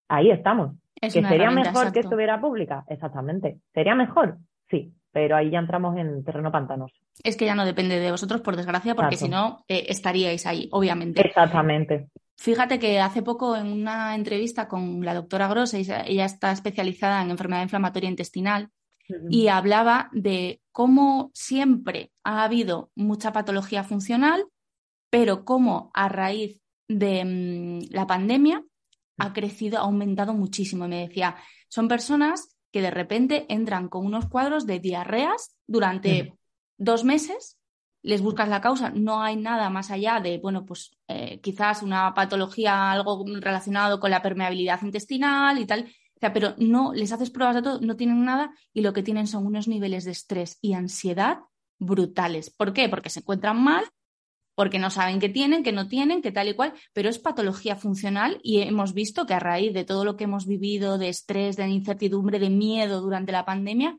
ahí estamos. ¿Que sería mejor que estuviera pública? Exactamente. ¿Sería mejor? Sí, pero ahí ya entramos en terreno pantanoso. Es que ya no depende de vosotros, por desgracia, porque si no, eh, estaríais ahí, obviamente. Exactamente. Fíjate que hace poco en una entrevista con la doctora Gross, ella está especializada en enfermedad inflamatoria intestinal, y hablaba de cómo siempre ha habido mucha patología funcional, pero cómo a raíz de mm, la pandemia ha crecido, ha aumentado muchísimo. Y me decía, son personas que de repente entran con unos cuadros de diarreas durante dos meses, les buscas la causa, no hay nada más allá de, bueno, pues eh, quizás una patología, algo relacionado con la permeabilidad intestinal y tal, o sea, pero no les haces pruebas de todo, no tienen nada y lo que tienen son unos niveles de estrés y ansiedad brutales. ¿Por qué? Porque se encuentran mal, porque no saben qué tienen, qué no tienen, qué tal y cual, pero es patología funcional y hemos visto que a raíz de todo lo que hemos vivido, de estrés, de incertidumbre, de miedo durante la pandemia,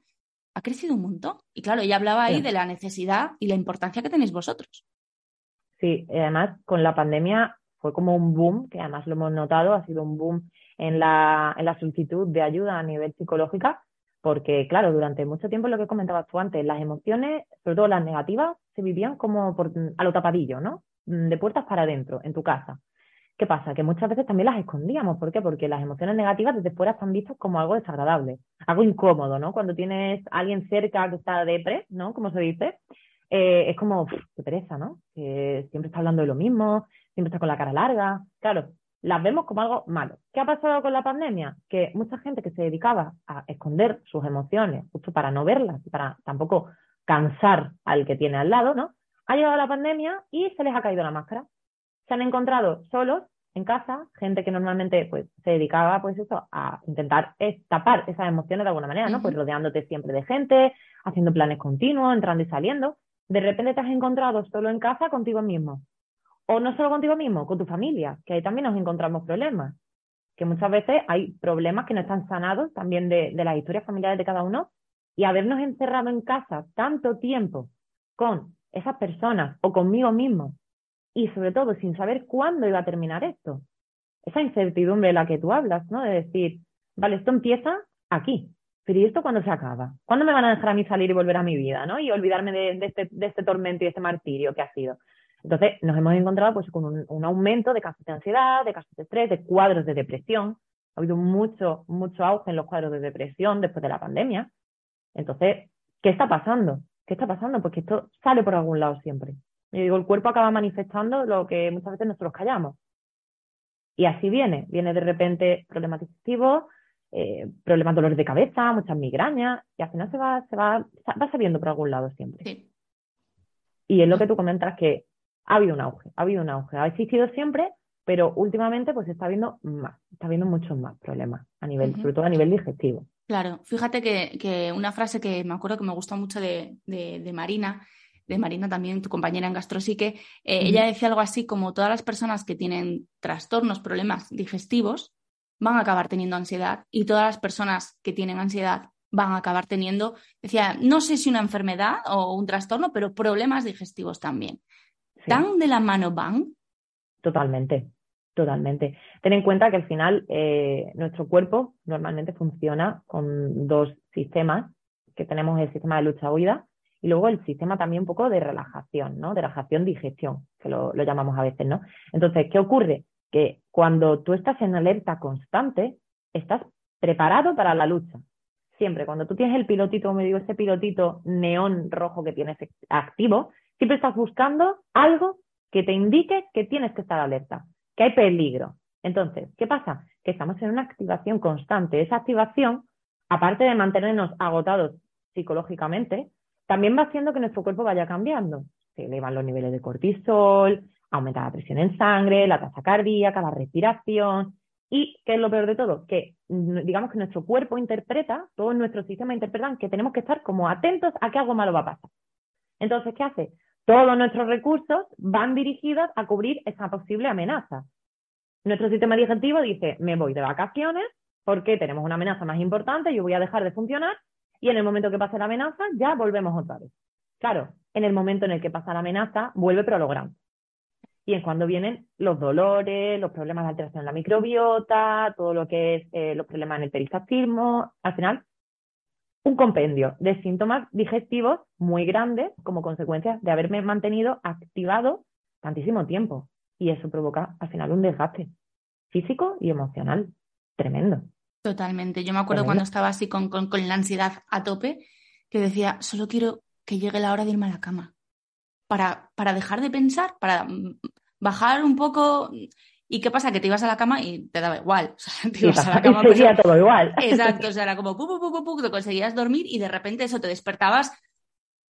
ha crecido un montón. Y claro, ella hablaba ahí de la necesidad y la importancia que tenéis vosotros. Sí, además con la pandemia fue como un boom, que además lo hemos notado, ha sido un boom en la, en la solicitud de ayuda a nivel psicológica, porque claro, durante mucho tiempo lo que comentabas tú antes, las emociones, sobre todo las negativas, se vivían como por, a lo tapadillo, ¿no? De puertas para adentro, en tu casa. ¿Qué pasa? Que muchas veces también las escondíamos. ¿Por qué? Porque las emociones negativas desde fuera están vistas como algo desagradable, algo incómodo, ¿no? Cuando tienes a alguien cerca que está depre, ¿no? Como se dice, eh, es como, qué pereza, ¿no? Que siempre está hablando de lo mismo, siempre está con la cara larga. Claro, las vemos como algo malo. ¿Qué ha pasado con la pandemia? Que mucha gente que se dedicaba a esconder sus emociones, justo para no verlas para tampoco cansar al que tiene al lado, ¿no? Ha llegado la pandemia y se les ha caído la máscara. Se han encontrado solos en casa, gente que normalmente pues se dedicaba pues eso a intentar tapar esas emociones de alguna manera, ¿no? Pues rodeándote siempre de gente, haciendo planes continuos, entrando y saliendo. De repente te has encontrado solo en casa contigo mismo. O no solo contigo mismo, con tu familia, que ahí también nos encontramos problemas. Que muchas veces hay problemas que no están sanados también de, las historias familiares de cada uno y habernos encerrado en casa tanto tiempo con esas personas o conmigo mismo y sobre todo sin saber cuándo iba a terminar esto. Esa incertidumbre de la que tú hablas, ¿no? De decir, vale, esto empieza aquí, pero ¿y esto cuándo se acaba? ¿Cuándo me van a dejar a mí salir y volver a mi vida, ¿no? Y olvidarme de, este, de este tormento y de este martirio que ha sido. Entonces, nos hemos encontrado pues, con un, aumento de casos de ansiedad, de casos de estrés, de cuadros de depresión. Ha habido mucho, mucho auge en los cuadros de depresión después de la pandemia. Entonces, ¿qué está pasando? ¿Qué está pasando? Porque esto sale por algún lado siempre. Yo digo, el cuerpo acaba manifestando lo que muchas veces nosotros callamos. Y así viene. Viene de repente problemas digestivos, eh, problemas dolores de cabeza, muchas migrañas, y al final se va, se va, va sabiendo por algún lado siempre. Y es lo que tú comentas que ha habido un auge, ha habido un auge. Ha existido siempre, pero últimamente pues está habiendo más, está habiendo muchos más problemas, a nivel, sobre todo a nivel digestivo. Claro, fíjate que, una frase que me acuerdo que me gustó mucho de, Marina, de Marina también, tu compañera en Gastropsique, eh, ella decía algo así como todas las personas que tienen trastornos, problemas digestivos, van a acabar teniendo ansiedad y todas las personas que tienen ansiedad van a acabar teniendo, decía, no sé si una enfermedad o un trastorno, pero problemas digestivos también. ¿Tan de la mano van? Totalmente, totalmente. Ten en cuenta que al final eh, nuestro cuerpo normalmente funciona con dos sistemas, que tenemos el sistema de lucha-huida y luego el sistema también un poco de relajación, ¿no? De relajación-digestión, que lo, lo llamamos a veces, ¿no? Entonces, ¿qué ocurre? Que cuando tú estás en alerta constante, estás preparado para la lucha. Siempre, cuando tú tienes el pilotito, como digo, ese pilotito neón rojo que tienes activo, siempre estás buscando algo que te indique que tienes que estar alerta, que hay peligro. Entonces, ¿qué pasa? Que estamos en una activación constante. Esa activación, aparte de mantenernos agotados psicológicamente, también va haciendo que nuestro cuerpo vaya cambiando. Se elevan los niveles de cortisol, aumenta la presión en sangre, la tasa cardíaca, la respiración. Y, ¿qué es lo peor de todo? Que mm, digamos que nuestro cuerpo interpreta, todo nuestro sistema interpreta que tenemos que estar como atentos a que algo malo va a pasar. Entonces, ¿qué hace? Todos nuestros recursos van dirigidos a cubrir esa posible amenaza. Nuestro sistema digestivo dice, me voy de vacaciones porque tenemos una amenaza más importante, yo voy a dejar de funcionar y en el momento que pase la amenaza ya volvemos otra vez. Claro, en el momento en el que pasa la amenaza vuelve lo Y es cuando vienen los dolores, los problemas de alteración en la microbiota, todo lo que es eh, los problemas en el peristaltismo. Al final, un compendio de síntomas digestivos muy grandes como consecuencia de haberme mantenido activado tantísimo tiempo. Y eso provoca al final un desgaste físico y emocional tremendo. Totalmente. Yo me acuerdo cuando estaba así con, con, la ansiedad a tope, que decía, solo quiero que llegue la hora de irme a la cama. Para, para dejar de pensar, para mm, bajar un poco ¿Y qué pasa? Que te ibas a la cama y te daba igual. O sea, te ibas a la cama. Pues, todo igual. Exacto, o sea, era como pu, pu, pu, te conseguías dormir y de repente eso te despertabas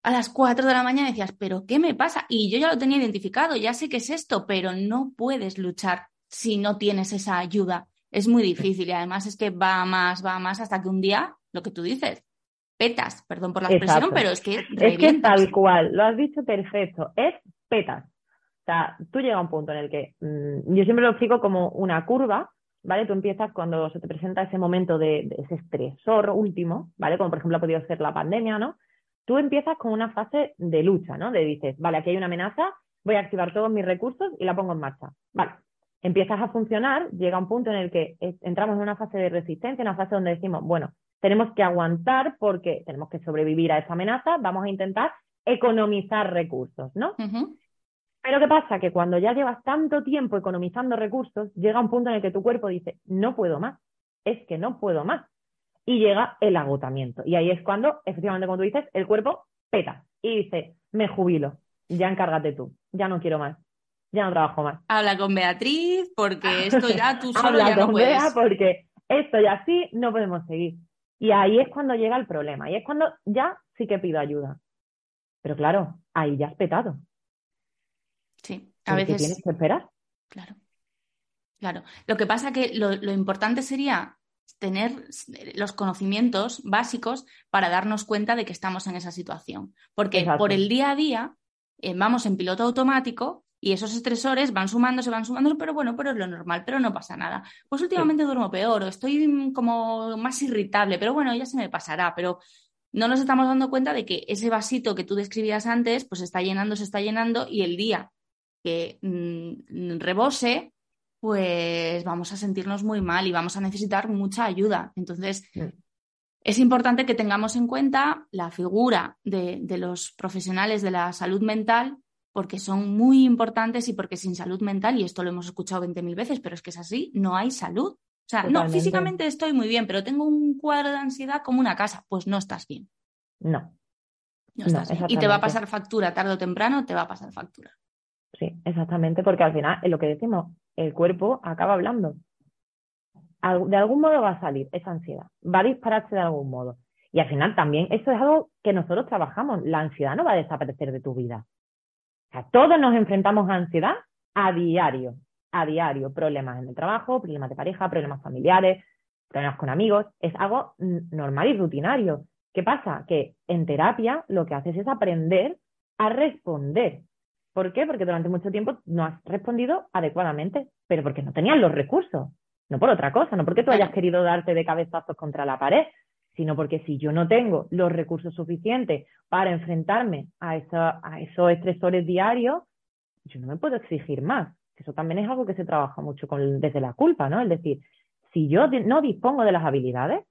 a las 4 de la mañana y decías, ¿pero qué me pasa? Y yo ya lo tenía identificado, ya sé qué es esto, pero no puedes luchar si no tienes esa ayuda. Es muy difícil y además es que va más, va más hasta que un día, lo que tú dices, petas, perdón por la expresión, pero es que... Es que tal cual, lo has dicho perfecto, es petas sea, tú llegas a un punto en el que mm, yo siempre lo explico como una curva, ¿vale? Tú empiezas cuando se te presenta ese momento de, ese estresor último, ¿vale? Como por ejemplo ha podido ser la pandemia, ¿no? Tú empiezas con una fase de lucha, ¿no? De dices, vale, aquí hay una amenaza, voy a activar todos mis recursos y la pongo en marcha. Vale, empiezas a funcionar, llega un punto en el que entramos en una fase de resistencia, una fase donde decimos, bueno, tenemos que aguantar porque tenemos que sobrevivir a esa amenaza, vamos a intentar economizar recursos, ¿no? Pero ¿qué pasa? Que cuando ya llevas tanto tiempo economizando recursos, llega un punto en el que tu cuerpo dice, no puedo más, es que no puedo más. Y llega el agotamiento. Y ahí es cuando, efectivamente, como tú dices, el cuerpo peta y dice, me jubilo, ya encárgate tú, ya no quiero más, ya no trabajo más. Habla con Beatriz porque esto ya tú solo ya no puedes. Bea porque esto ya sí no podemos seguir. Y ahí es cuando llega el problema, y es cuando ya sí que pido ayuda. Pero claro, ahí ya has petado. Sí, a veces. tienes que esperar. Claro. Claro. Lo que pasa que lo, importante sería tener los conocimientos básicos para darnos cuenta de que estamos en esa situación. Porque por el día a día eh, vamos en piloto automático y esos estresores van sumándose, van sumándose, pero bueno, pero es lo normal, pero no pasa nada. Pues últimamente duermo peor o estoy como más irritable, pero bueno, ya se me pasará, pero no nos estamos dando cuenta de que ese vasito que tú describías antes, pues está llenando, se está llenando y el día que mm, rebose, pues vamos a sentirnos muy mal y vamos a necesitar mucha ayuda. Entonces, mm. es importante que tengamos en cuenta la figura de, los profesionales de la salud mental porque son muy importantes y porque sin salud mental, y esto lo hemos escuchado 20.000 veces, pero es que es así, no hay salud. O sea, no, físicamente estoy muy bien, pero tengo un cuadro de ansiedad como una casa, pues no estás bien. No. No estás bien. Y te va a pasar factura, tarde o temprano te va a pasar factura. Sí, exactamente, porque al final, es lo que decimos, el cuerpo acaba hablando. De algún modo va a salir esa ansiedad, va a dispararse de algún modo. Y al final también, eso es algo que nosotros trabajamos, la ansiedad no va a desaparecer de tu vida. Todos nos enfrentamos a ansiedad a diario, a diario, problemas en el trabajo, problemas de pareja, problemas familiares, problemas con amigos, es algo normal y rutinario. ¿Qué pasa? Que en terapia lo que haces es aprender a responder ¿Por qué? Porque durante mucho tiempo no has respondido adecuadamente, pero porque no tenías los recursos, no por otra cosa, no porque tú hayas querido darte de cabezazos contra la pared. sino porque si yo no tengo los recursos suficientes para enfrentarme a, a esos estresores diarios, yo no me puedo exigir más. Eso también es algo que se trabaja mucho con, desde la culpa, ¿no? Es decir, si yo no dispongo de las habilidades,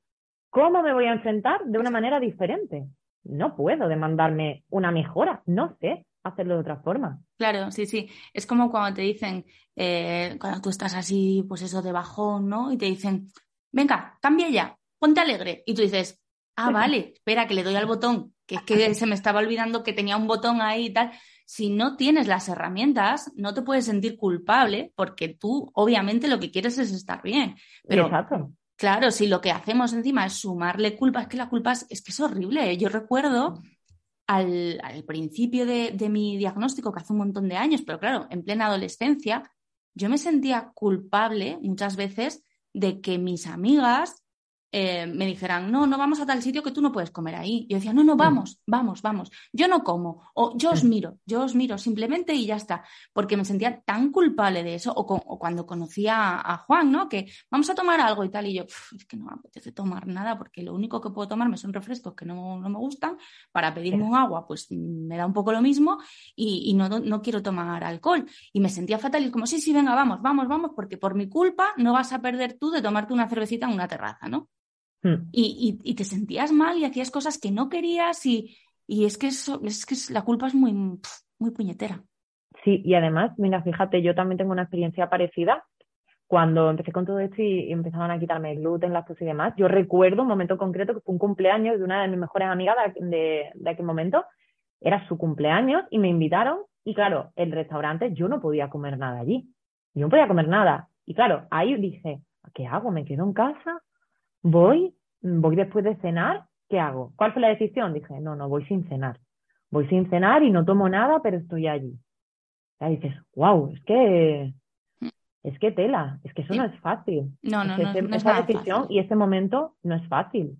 ¿cómo me voy a enfrentar de una manera diferente? No puedo demandarme una mejora, no sé hacerlo de otra forma. Claro, sí, sí. Es como cuando te dicen, eh, cuando tú estás así, pues eso de bajón, ¿no? Y te dicen, venga, cambia ya, ponte alegre. Y tú dices, ah, vale, espera, que le doy al botón, que es que se me estaba olvidando que tenía un botón ahí y tal. Si no tienes las herramientas, no te puedes sentir culpable porque tú, obviamente, lo que quieres es estar bien. Pero, Exacto. Claro, si lo que hacemos encima es sumarle culpa, es que la culpa es, que es horrible. Yo recuerdo al, principio de, de, mi diagnóstico, que hace un montón de años, pero claro, en plena adolescencia, yo me sentía culpable muchas veces de que mis amigas eh, me dijeran, no, no vamos a tal sitio que tú no puedes comer ahí. Yo decía, no, no, mm. vamos, vamos, vamos. Yo no como, o yo os mm. miro, yo os miro simplemente y ya está, porque me sentía tan culpable de eso, o, cuando conocía a, Juan, ¿no? Que vamos a tomar algo y tal, y yo, es que no me apetece tomar nada, porque lo único que puedo tomarme son refrescos que no, me gustan, para pedirme un agua, pues me da un poco lo mismo, y, no, no, quiero tomar alcohol. Y me sentía fatal, y como, sí, sí, venga, vamos, vamos, vamos, porque por mi culpa no vas a perder tú de tomarte una cervecita en una terraza, ¿no? Hmm. Y, te sentías mal y hacías cosas que no querías y, es, que eso, es que la culpa es muy, muy puñetera. Sí, y además, mira, fíjate, yo también tengo una experiencia parecida. Cuando empecé con todo esto y, empezaban a quitarme el gluten, lactosa y demás, yo recuerdo un momento concreto que fue un cumpleaños de una de mis mejores amigas de, de aquel momento. Era su cumpleaños y me invitaron y claro, el restaurante yo no podía comer nada allí. Yo no podía comer nada. Y claro, ahí dije, ¿qué hago? ¿Me quedo en casa? Voy, voy después de cenar, ¿qué hago? ¿Cuál fue la decisión? Dije, no, no, voy sin cenar. Voy sin cenar y no tomo nada, pero estoy allí. Y dices, wow, es que es que tela, es que eso no es fácil. No, no, no, esa decisión y ese momento no es fácil.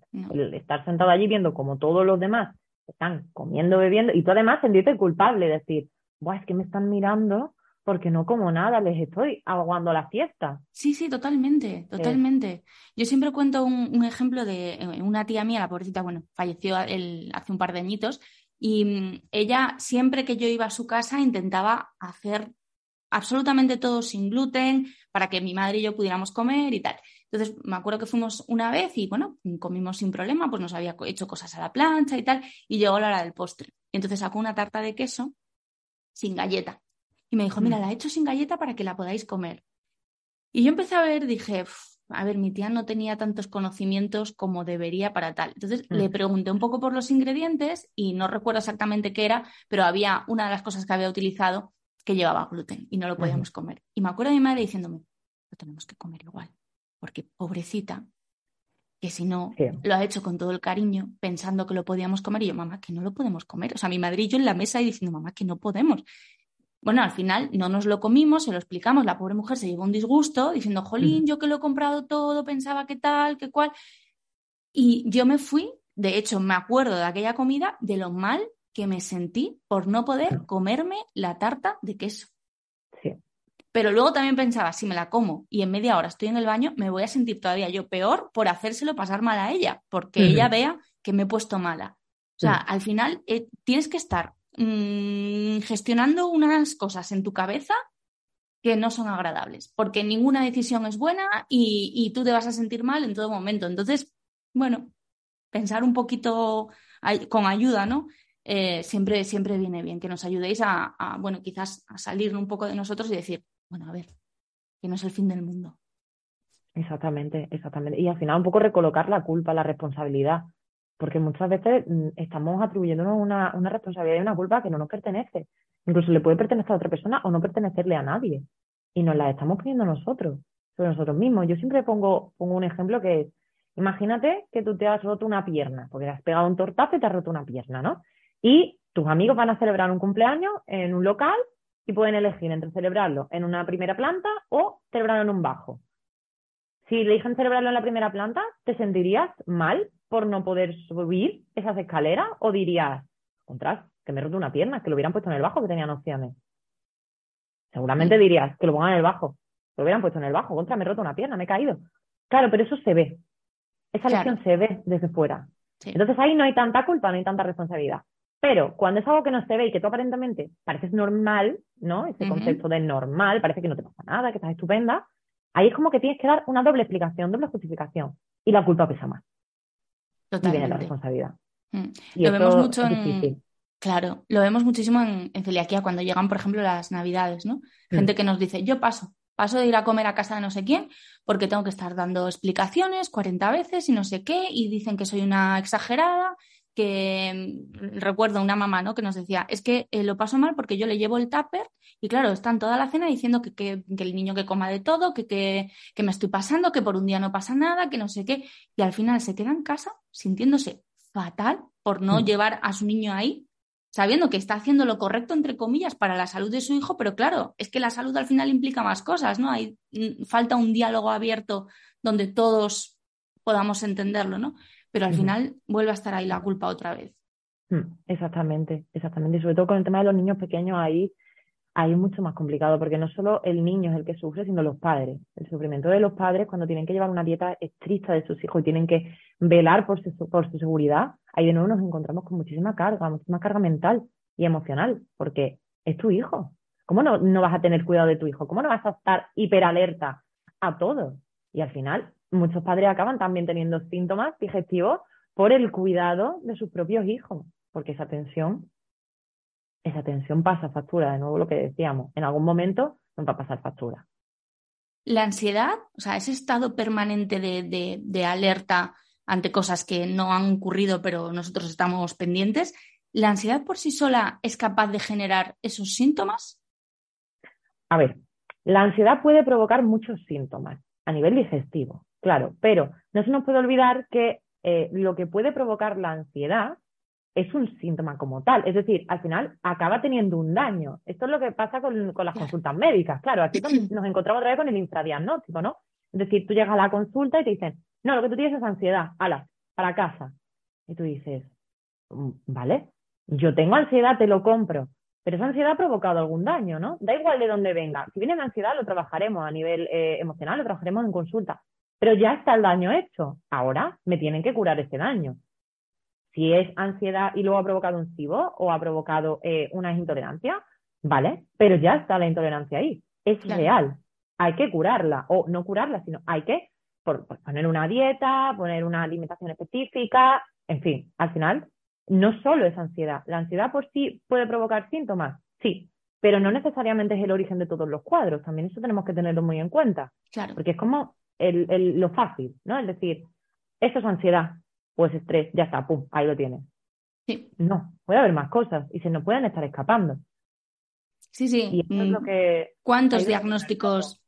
estar sentado allí viendo como todos los demás están comiendo, bebiendo y tú además sentirte culpable, decir, Buah, es que me están mirando porque no como nada, les estoy aguando la fiesta. Sí, sí, totalmente, totalmente. Yo siempre cuento un, ejemplo de eh, una tía mía, la pobrecita, bueno, falleció hace un par de añitos, y mm, ella siempre que yo iba a su casa intentaba hacer absolutamente todo sin gluten para que mi madre y yo pudiéramos comer y tal. Entonces, me acuerdo que fuimos una vez y bueno, comimos sin problema, pues nos había hecho cosas a la plancha y tal, y llegó la hora del postre. Entonces sacó una tarta de queso sin galleta. Y me dijo, mira, mm. la he hecho sin galleta para que la podáis comer. Y yo empecé a ver, dije, a ver, mi tía no tenía tantos conocimientos como debería para tal. Entonces le mm. pregunté un poco por los ingredientes y no recuerdo exactamente qué era, pero había una de las cosas que había utilizado que llevaba gluten y no lo podíamos comer. Y me acuerdo de mi madre diciéndome, lo tenemos que comer igual, porque pobrecita, que si no, lo ha hecho con todo el cariño, pensando que lo podíamos comer, y yo, mamá, que no lo podemos comer. O sea, mi madre y yo en la mesa y diciendo, mamá, que no podemos. Bueno, al final no nos lo comimos, se lo explicamos, la pobre mujer se llevó un disgusto diciendo, jolín, yo que lo he comprado todo, pensaba que tal, que cual. Y yo me fui, de hecho me acuerdo de aquella comida, de lo mal que me sentí por no poder comerme la tarta de queso. Sí. Pero luego también pensaba, si me la como y en media hora estoy en el baño, me voy a sentir todavía yo peor por hacérselo pasar mal a ella, porque ella vea que me he puesto mala. O sea, al final eh, tienes que estar Mm, gestionando unas cosas en tu cabeza que no son agradables, porque ninguna decisión es buena y, tú te vas a sentir mal en todo momento. Entonces, bueno, pensar un poquito con ayuda, ¿no? Eh, siempre, siempre viene bien que nos ayudéis a, bueno, quizás a salir un poco de nosotros y decir, bueno, a ver, que no es el fin del mundo. Exactamente, exactamente. Y al final un poco recolocar la culpa, la responsabilidad porque muchas veces mm, estamos atribuyéndonos una, responsabilidad y una culpa que no nos pertenece. Incluso le puede pertenecer a otra persona o no pertenecerle a nadie. Y nos la estamos poniendo nosotros, sobre nosotros mismos. Yo siempre pongo, pongo un ejemplo que es, imagínate que tú te has roto una pierna, porque has pegado un tortazo y te has roto una pierna, ¿no? Y tus amigos van a celebrar un cumpleaños en un local y pueden elegir entre celebrarlo en una primera planta o celebrarlo en un bajo. Si eligen celebrarlo en la primera planta, ¿te sentirías mal por no poder subir esas escaleras o dirías, contras, que me he roto una pierna, que lo hubieran puesto en el bajo, que tenían opciones? Seguramente dirías que lo pongan en el bajo, lo hubieran puesto en el bajo, contra, me he roto una pierna, me he caído. Claro, pero eso se ve. esa lesión se ve desde fuera. Entonces ahí no hay tanta culpa, no hay tanta responsabilidad. Pero cuando es algo que no se ve y que tú aparentemente pareces normal, ¿no? Ese concepto de normal, parece que no te pasa nada, que estás estupenda, ahí es como que tienes que dar una doble explicación, doble justificación. Y la culpa pesa más. Totalmente. Y viene la responsabilidad. Mm. lo vemos mucho en... Claro, lo vemos muchísimo en, celiaquía cuando llegan, por ejemplo, las navidades, ¿no? Mm. Gente que nos dice, yo paso, paso de ir a comer a casa de no sé quién porque tengo que estar dando explicaciones 40 veces y no sé qué, y dicen que soy una exagerada que mm, recuerdo una mamá ¿no? que nos decía, es que eh, lo paso mal porque yo le llevo el tupper y claro, están toda la cena diciendo que, que, el niño que coma de todo, que, que, que, me estoy pasando, que por un día no pasa nada, que no sé qué, y al final se queda en casa sintiéndose fatal por no mm. llevar a su niño ahí, sabiendo que está haciendo lo correcto, entre comillas, para la salud de su hijo, pero claro, es que la salud al final implica más cosas, ¿no? Hay, mm, falta un diálogo abierto donde todos podamos entenderlo, ¿no? Pero al final vuelve a estar ahí la culpa otra vez. Mm, exactamente, exactamente. Y sobre todo con el tema de los niños pequeños ahí, ahí es mucho más complicado, porque no solo el niño es el que sufre, sino los padres. El sufrimiento de los padres cuando tienen que llevar una dieta estricta de sus hijos y tienen que velar por su, por su seguridad, ahí de nuevo nos encontramos con muchísima carga, muchísima carga mental y emocional, porque es tu hijo. ¿Cómo no, no vas a tener cuidado de tu hijo? ¿Cómo no vas a estar hiperalerta a todo? Y al final muchos padres acaban también teniendo síntomas digestivos por el cuidado de sus propios hijos, porque esa tensión, esa tensión pasa factura, de nuevo lo que decíamos, en algún momento nos va a pasar factura. La ansiedad, o sea, ese estado permanente de, de alerta ante cosas que no han ocurrido, pero nosotros estamos pendientes, ¿la ansiedad por sí sola es capaz de generar esos síntomas? A ver, la ansiedad puede provocar muchos síntomas a nivel digestivo. Claro, pero no se nos puede olvidar que eh, lo que puede provocar la ansiedad es un síntoma como tal. Es decir, al final acaba teniendo un daño. Esto es lo que pasa con, las consultas médicas. Claro, aquí nos encontramos otra vez con el infradiagnóstico, ¿no? Es decir, tú llegas a la consulta y te dicen, no, lo que tú tienes es ansiedad, ala, para casa. Y tú dices, mm, vale, yo tengo ansiedad, te lo compro. Pero esa ansiedad ha provocado algún daño, ¿no? Da igual de dónde venga. Si viene de ansiedad, lo trabajaremos a nivel eh, emocional, lo trabajaremos en consulta. Pero ya está el daño hecho. Ahora me tienen que curar ese daño. Si es ansiedad y luego ha provocado un SIBO o ha provocado eh, una intolerancia, ¿vale? Pero ya está la intolerancia ahí. Es real. Hay que curarla. O no curarla, sino hay que pues, poner una dieta, poner una alimentación específica. En fin, al final, no solo es ansiedad. La ansiedad por sí puede provocar síntomas, sí, pero no necesariamente es el origen de todos los cuadros. También eso tenemos que tenerlo muy en cuenta. Claro. Porque es como el, lo fácil, ¿no? Es decir, eso es ansiedad, pues estrés, ya está, pum, ahí lo tienes. Sí. No, puede haber más cosas y se nos pueden estar escapando. Sí, sí. Y es lo mm. que ¿Cuántos diagnósticos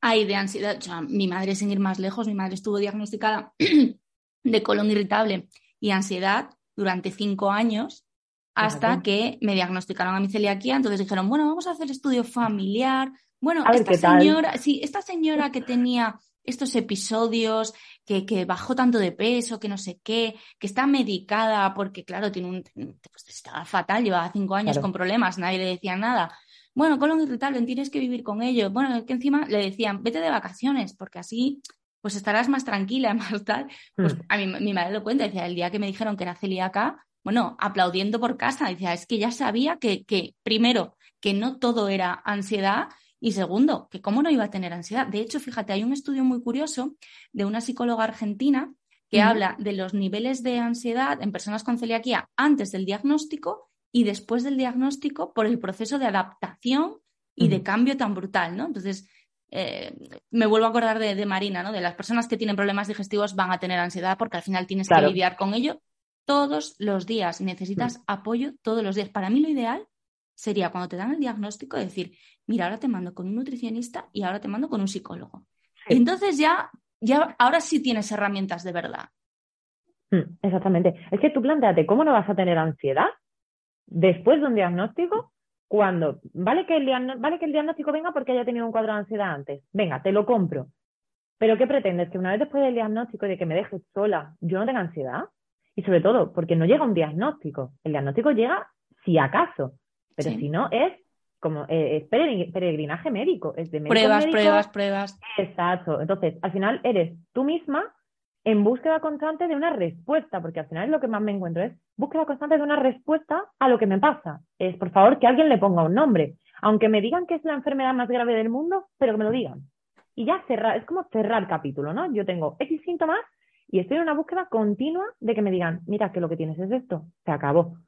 hay de ansiedad? O sea, mi madre, sin ir más lejos, mi madre estuvo diagnosticada de colon irritable y ansiedad durante cinco años hasta que me diagnosticaron a mi celiaquía. Entonces dijeron, bueno, vamos a hacer estudio familiar. Bueno, esta señora, sí, esta señora que tenía estos episodios, que, que, bajó tanto de peso, que no sé qué, que está medicada porque, claro, tiene un, pues estaba fatal, llevaba cinco años con problemas, nadie le decía nada. Bueno, colon irritable, tienes que vivir con ello. Bueno, que encima le decían, vete de vacaciones, porque así pues estarás más tranquila, más tal. Pues hmm. a mí mi madre lo cuenta, decía, el día que me dijeron que era celíaca, bueno, aplaudiendo por casa, decía, es que ya sabía que, que primero, que no todo era ansiedad y segundo, que cómo no iba a tener ansiedad. De hecho, fíjate, hay un estudio muy curioso de una psicóloga argentina que habla de los niveles de ansiedad en personas con celiaquía antes del diagnóstico y después del diagnóstico por el proceso de adaptación y de cambio tan brutal, ¿no? Entonces, eh, me vuelvo a acordar de, Marina, ¿no? De las personas que tienen problemas digestivos van a tener ansiedad porque al final tienes que lidiar con ello todos los días. Necesitas apoyo todos los días. Para mí lo ideal sería cuando te dan el diagnóstico decir, mira, ahora te mando con un nutricionista y ahora te mando con un psicólogo. entonces ya, ya, ahora sí tienes herramientas de verdad. Mm, exactamente. Es que tú planteate, ¿cómo no vas a tener ansiedad después de un diagnóstico cuando, vale que, el vale que el diagnóstico venga porque haya tenido un cuadro de ansiedad antes? Venga, te lo compro. Pero ¿qué pretendes? Que una vez después del diagnóstico de que me dejes sola, yo no tenga ansiedad. Y sobre todo, porque no llega un diagnóstico. El diagnóstico llega si acaso. Pero si no, es como eh, es peregrinaje médico, es de Pruebas, pruebas, pruebas. Exacto. Entonces, al final eres tú misma en búsqueda constante de una respuesta, porque al final es lo que más me encuentro, es búsqueda constante de una respuesta a lo que me pasa. Es, por favor, que alguien le ponga un nombre, aunque me digan que es la enfermedad más grave del mundo, pero que me lo digan. Y ya cerrar, es como cerrar capítulo, ¿no? Yo tengo X síntomas y estoy en una búsqueda continua de que me digan, mira, que lo que tienes es esto, se acabó.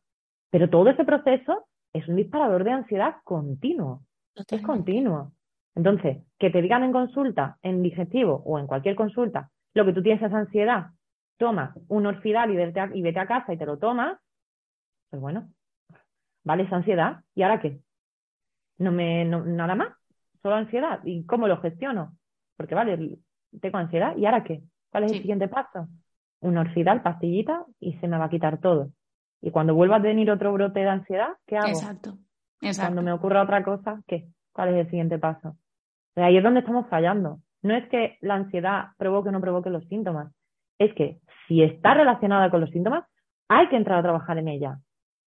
Pero todo ese proceso es un disparador de ansiedad continuo. Es continuo. Entonces, que te digan en consulta, en digestivo o en cualquier consulta, lo que tú tienes es ansiedad, toma un orfidal y vete, a, y vete a casa y te lo tomas, pues bueno, vale esa ansiedad. ¿Y ahora qué? No me, nada más, solo ansiedad. ¿Y cómo lo gestiono? Porque vale, tengo ansiedad, ¿y ahora qué? ¿Cuál es el siguiente paso? Un orfidal, pastillita y se me va a quitar todo. Y cuando vuelva a venir otro brote de ansiedad, ¿qué hago? Exacto. Cuando me ocurra otra cosa, ¿qué? ¿Cuál es el siguiente paso? ahí es donde estamos fallando. No es que la ansiedad provoque o no provoque los síntomas, es que si está relacionada con los síntomas, hay que entrar a trabajar en ella.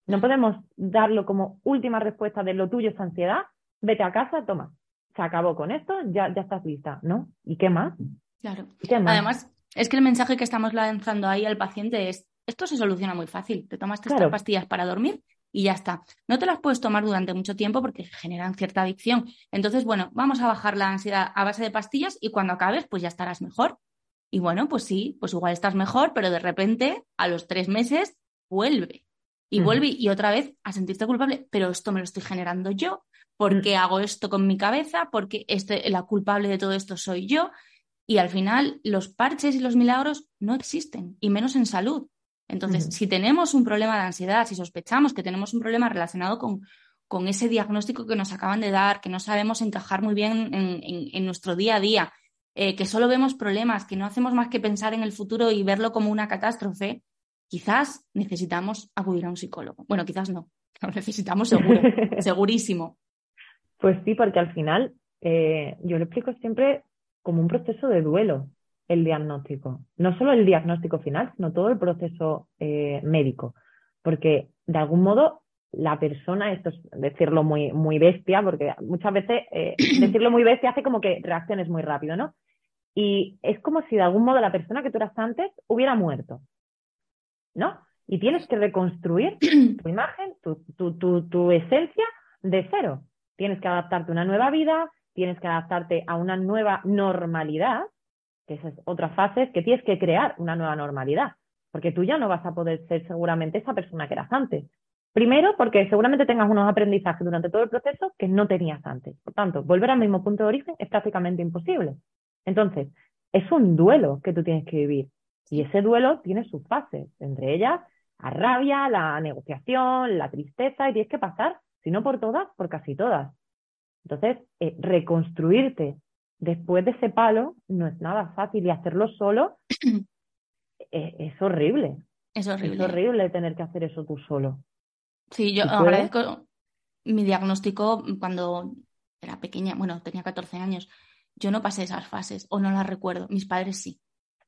No podemos darlo como última respuesta de lo tuyo es ansiedad, vete a casa, toma, se acabó con esto, ya, ya estás lista, ¿no? ¿Y qué más? Claro. Además, es que el mensaje que estamos lanzando ahí al paciente es, esto se soluciona muy fácil, te tomas estas pastillas para dormir y ya está. No te las puedes tomar durante mucho tiempo porque generan cierta adicción. Entonces, bueno, vamos a bajar la ansiedad a base de pastillas y cuando acabes, pues ya estarás mejor. Y bueno, pues sí, pues igual estás mejor, pero de repente, a los tres meses, vuelve. Y vuelve y otra vez a sentirte culpable, pero esto me lo estoy generando yo, porque hago esto con mi cabeza, porque este, la culpable de todo esto soy yo. Y al final, los parches y los milagros no existen, y menos en salud. Entonces, si tenemos un problema de ansiedad, si sospechamos que tenemos un problema relacionado con, con ese diagnóstico que nos acaban de dar, que no sabemos encajar muy bien en, nuestro día a día, eh, que solo vemos problemas, que no hacemos más que pensar en el futuro y verlo como una catástrofe, quizás necesitamos acudir a un psicólogo. Bueno, quizás no, lo necesitamos seguro, segurísimo. Pues sí, porque al final eh, yo lo explico siempre como un proceso de duelo el diagnóstico. No solo el diagnóstico final, sino todo el proceso eh, médico. Porque de algún modo la persona, esto es decirlo muy, muy bestia, porque muchas veces eh, decirlo muy bestia hace como que reacciones muy rápido, ¿no? Y es como si de algún modo la persona que tú eras antes hubiera muerto, ¿no? Y tienes que reconstruir tu imagen, tu, tu, tu, tu esencia de cero. Tienes que adaptarte a una nueva vida, tienes que adaptarte a una nueva normalidad que esa es otra fase, que tienes que crear una nueva normalidad, porque tú ya no vas a poder ser seguramente esa persona que eras antes. Primero, porque seguramente tengas unos aprendizajes durante todo el proceso que no tenías antes. Por tanto, volver al mismo punto de origen es prácticamente imposible. Entonces, es un duelo que tú tienes que vivir. Y ese duelo tiene sus fases, entre ellas la rabia, la negociación, la tristeza, y tienes que pasar, si no por todas, por casi todas. Entonces, eh, reconstruirte después de ese palo no es nada fácil y hacerlo solo es, horrible. Es horrible. Es horrible tener que hacer eso tú solo. Sí, yo agradezco mi diagnóstico cuando era pequeña, bueno, tenía 14 años. Yo no pasé esas fases o no las recuerdo. Mis padres sí.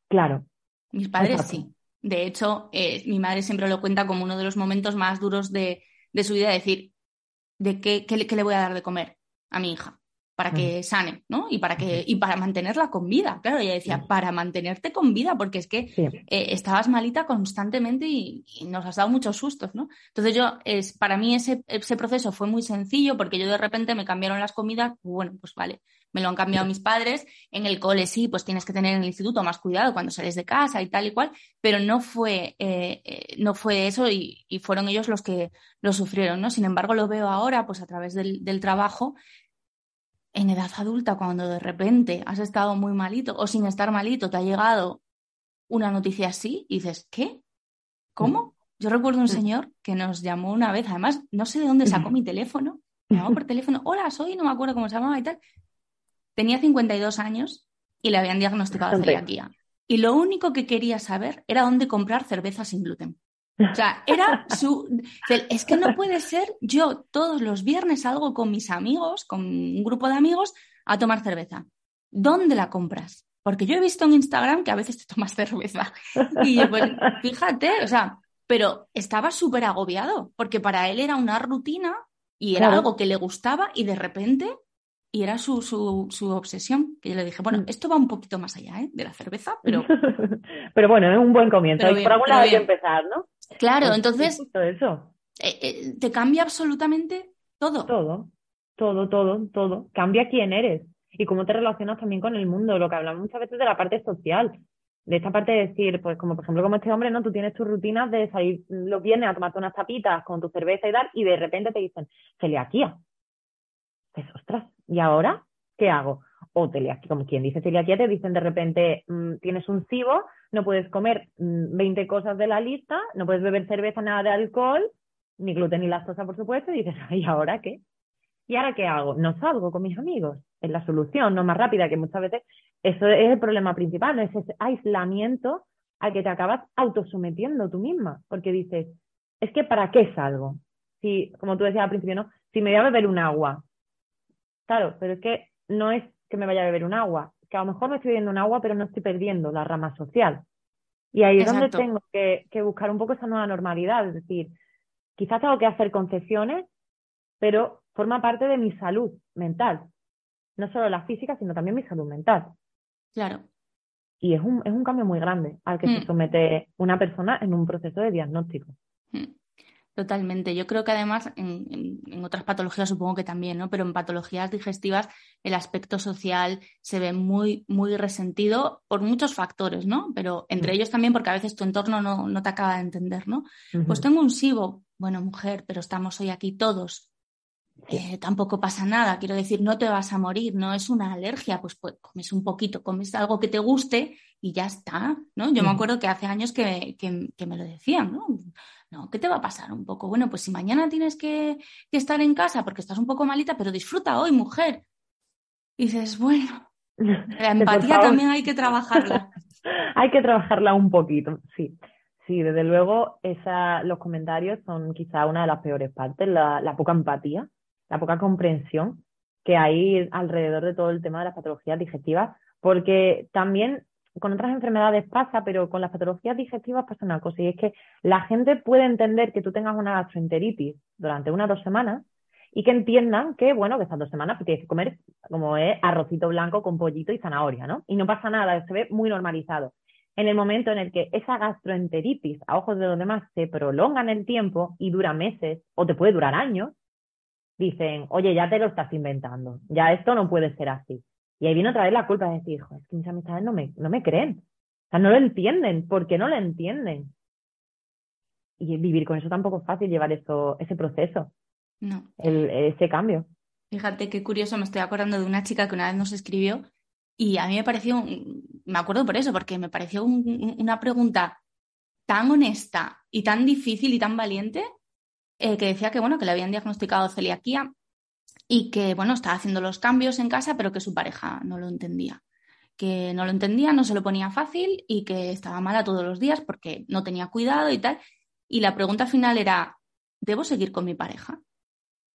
Claro. Mis padres sí. De hecho, eh, mi madre siempre lo cuenta como uno de los momentos más duros de, su vida, decir, ¿de qué, qué, le voy a dar de comer a mi hija? Para que sane, ¿no? Y para que y para mantenerla con vida. Claro, ella decía, para mantenerte con vida, porque es que eh, estabas malita constantemente y, nos has dado muchos sustos, ¿no? Entonces yo, es, para mí ese, ese proceso fue muy sencillo porque yo de repente me cambiaron las comidas, bueno, pues vale, me lo han cambiado mis padres, en el cole sí, pues tienes que tener en el instituto más cuidado cuando sales de casa y tal y cual, pero no fue, eh, eh, no fue eso y, fueron ellos los que lo sufrieron, ¿no? Sin embargo, lo veo ahora, pues a través del, del trabajo, en edad adulta, cuando de repente has estado muy malito o sin estar malito, te ha llegado una noticia así y dices, ¿qué? ¿Cómo? Mm. Yo recuerdo un mm. señor que nos llamó una vez, además, no sé de dónde sacó mi teléfono, me llamó por teléfono, hola, soy, no me acuerdo cómo se llamaba y tal. Tenía 52 años y le habían diagnosticado celiaquía. Y lo único que quería saber era dónde comprar cerveza sin gluten. O sea, era su... Es que no puede ser, yo todos los viernes salgo con mis amigos, con un grupo de amigos, a tomar cerveza. ¿Dónde la compras? Porque yo he visto en Instagram que a veces te tomas cerveza. Y yo, pues, fíjate, o sea, pero estaba súper agobiado, porque para él era una rutina y era algo que le gustaba y de repente y era su, su, su, obsesión, que yo le dije, bueno, mm. esto va un poquito más allá ¿eh? de la cerveza, pero... pero bueno, es un buen comienzo, por algún lado hay que empezar, ¿no? Claro, pues entonces... eso. Eh, eh, te cambia absolutamente todo. Todo, todo, todo, todo. Cambia quién eres y cómo te relacionas también con el mundo, lo que hablamos muchas veces de la parte social, de esta parte de decir, pues como por ejemplo como este hombre, ¿no? Tú tienes tus rutinas de salir los viernes a tomarte unas tapitas con tu cerveza y tal, y de repente te dicen, celiaquía. Pues ostras, ¿y ahora qué hago? O celiaquía, como quien dice celiaquía, te dicen de repente, mm, tienes un cibo, no puedes comer 20 mm, cosas de la lista, no puedes beber cerveza, nada de alcohol, ni gluten ni lactosa, por supuesto, y dices, ¿y ahora qué? ¿Y ahora qué hago? No salgo con mis amigos. Es la solución, no más rápida, que muchas veces eso es el problema principal, ¿no? es ese aislamiento al que te acabas autosometiendo tú misma, porque dices, es que ¿para qué salgo? Si, como tú decías al principio, ¿no? Si me voy a beber un agua, Claro, pero es que no es que me vaya a beber un agua, que a lo mejor me estoy bebiendo un agua, pero no estoy perdiendo la rama social. Y ahí es donde tengo que, buscar un poco esa nueva normalidad, es decir, quizás tengo que hacer concesiones, pero forma parte de mi salud mental, no solo la física, sino también mi salud mental. Claro. Y es un, es un cambio muy grande al que se mm. somete una persona en un proceso de diagnóstico. Mm. Totalmente. Yo creo que además en, otras patologías supongo que también, ¿no? Pero en patologías digestivas el aspecto social se ve muy, muy resentido por muchos factores, ¿no? Pero entre mm. ellos también porque a veces tu entorno no, te acaba de entender, ¿no? Pues tengo un SIBO, bueno, mujer, pero estamos hoy aquí todos. Eh, tampoco pasa nada, quiero decir, no te vas a morir, no es una alergia, pues, pues comes un poquito, comes algo que te guste y ya está, ¿no? Yo me acuerdo que hace años que, que me lo decían, ¿no? No, ¿qué te va a pasar un poco? Bueno, pues si mañana tienes que, estar en casa porque estás un poco malita, pero disfruta hoy, mujer. Y dices, bueno, la empatía también hay que trabajarla. hay que trabajarla un poquito, sí. Sí, desde luego, esa, los comentarios son quizá una de las peores partes, la, la poca empatía, la poca comprensión que hay alrededor de todo el tema de las patologías digestivas, porque también con otras enfermedades pasa, pero con las patologías digestivas pasa una cosa, y es que la gente puede entender que tú tengas una gastroenteritis durante una o dos semanas y que entiendan que, bueno, que estas dos semanas tienes que comer como es arrocito blanco con pollito y zanahoria, ¿no? Y no pasa nada, se ve muy normalizado. En el momento en el que esa gastroenteritis, a ojos de los demás, se prolonga en el tiempo y dura meses o te puede durar años, dicen, oye, ya te lo estás inventando, ya esto no puede ser así. Y ahí viene otra vez la culpa de decir, es que mis amistades no me, no me creen. O sea, no lo entienden. ¿Por qué no lo entienden? Y vivir con eso tampoco es fácil, llevar eso, ese proceso. No. ese cambio. Fíjate qué curioso, me estoy acordando de una chica que una vez nos escribió y a mí me pareció, me acuerdo por eso, porque me pareció una pregunta tan honesta y tan difícil y tan valiente eh, que decía que, bueno, que le habían diagnosticado celiaquía y que, bueno, estaba haciendo los cambios en casa, pero que su pareja no lo entendía. Que no lo entendía, no se lo ponía fácil y que estaba mala todos los días porque no tenía cuidado y tal. Y la pregunta final era, ¿debo seguir con mi pareja?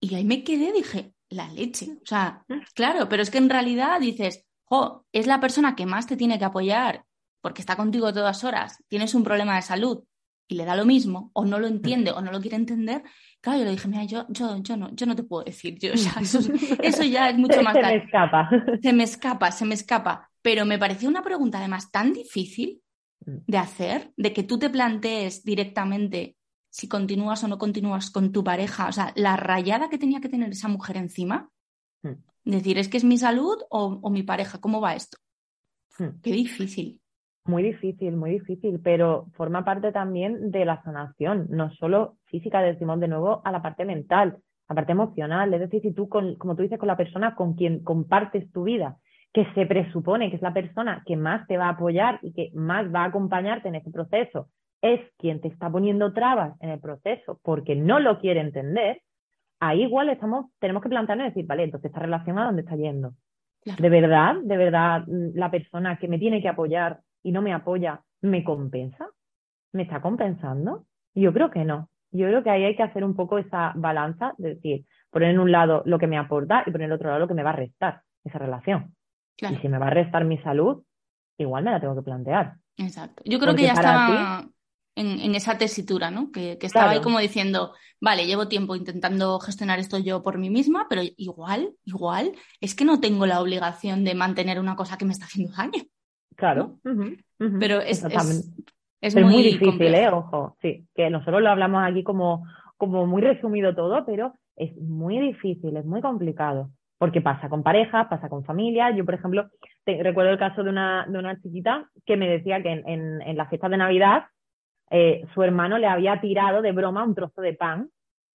Y ahí me quedé, dije, la leche. O sea, claro, pero es que en realidad dices, jo, es la persona que más te tiene que apoyar porque está contigo todas horas, tienes un problema de salud y le da lo mismo, o no lo entiende o no lo quiere entender, Claro, yo le dije, mira, yo, yo, yo, no, yo no te puedo decir, yo, eso, ya es mucho más... Se me escapa. Se me escapa, se me escapa. Pero me pareció una pregunta además tan difícil mm. de hacer, de que tú te plantees directamente si continúas o no continúas con tu pareja, o sea, la rayada que tenía que tener esa mujer encima, mm. decir, es que es mi salud o, o mi pareja, ¿cómo va esto? Mm. Qué difícil. Muy difícil, muy difícil, pero forma parte también de la sanación, no solo física, decimos de nuevo, a la parte mental, la parte emocional. Es decir, si tú, con, como tú dices, con la persona con quien compartes tu vida, que se presupone que es la persona que más te va a apoyar y que más va a acompañarte en ese proceso, es quien te está poniendo trabas en el proceso porque no lo quiere entender, ahí igual estamos, tenemos que plantearnos y decir, vale, entonces esta relación a dónde está yendo. De verdad, de verdad, mm, la persona que me tiene que apoyar y no me apoya, ¿me compensa? ¿Me está compensando? Yo creo que no. Yo creo que ahí hay que hacer un poco esa balanza, de decir, poner en un lado lo que me aporta y poner en el otro lado lo que me va a restar esa relación. Y si me va a restar mi salud, igual me la tengo que plantear. Exacto. Yo creo que ya estaba, en, esa tesitura, ¿no? Que, estaba ahí como diciendo, vale, llevo tiempo intentando gestionar esto yo por mí misma, pero igual, igual, es que no tengo la obligación de mantener una cosa que me está haciendo daño. Claro. Pero es, es, muy, difícil, ¿eh? Ojo, sí, que nosotros lo hablamos aquí como, como muy resumido todo, pero es muy difícil, es muy complicado. Porque pasa con parejas, pasa con familia. Yo, por ejemplo, recuerdo el caso de una, de una chiquita que me decía que en, en, en las fiestas de Navidad eh, su hermano le había tirado de broma un trozo de pan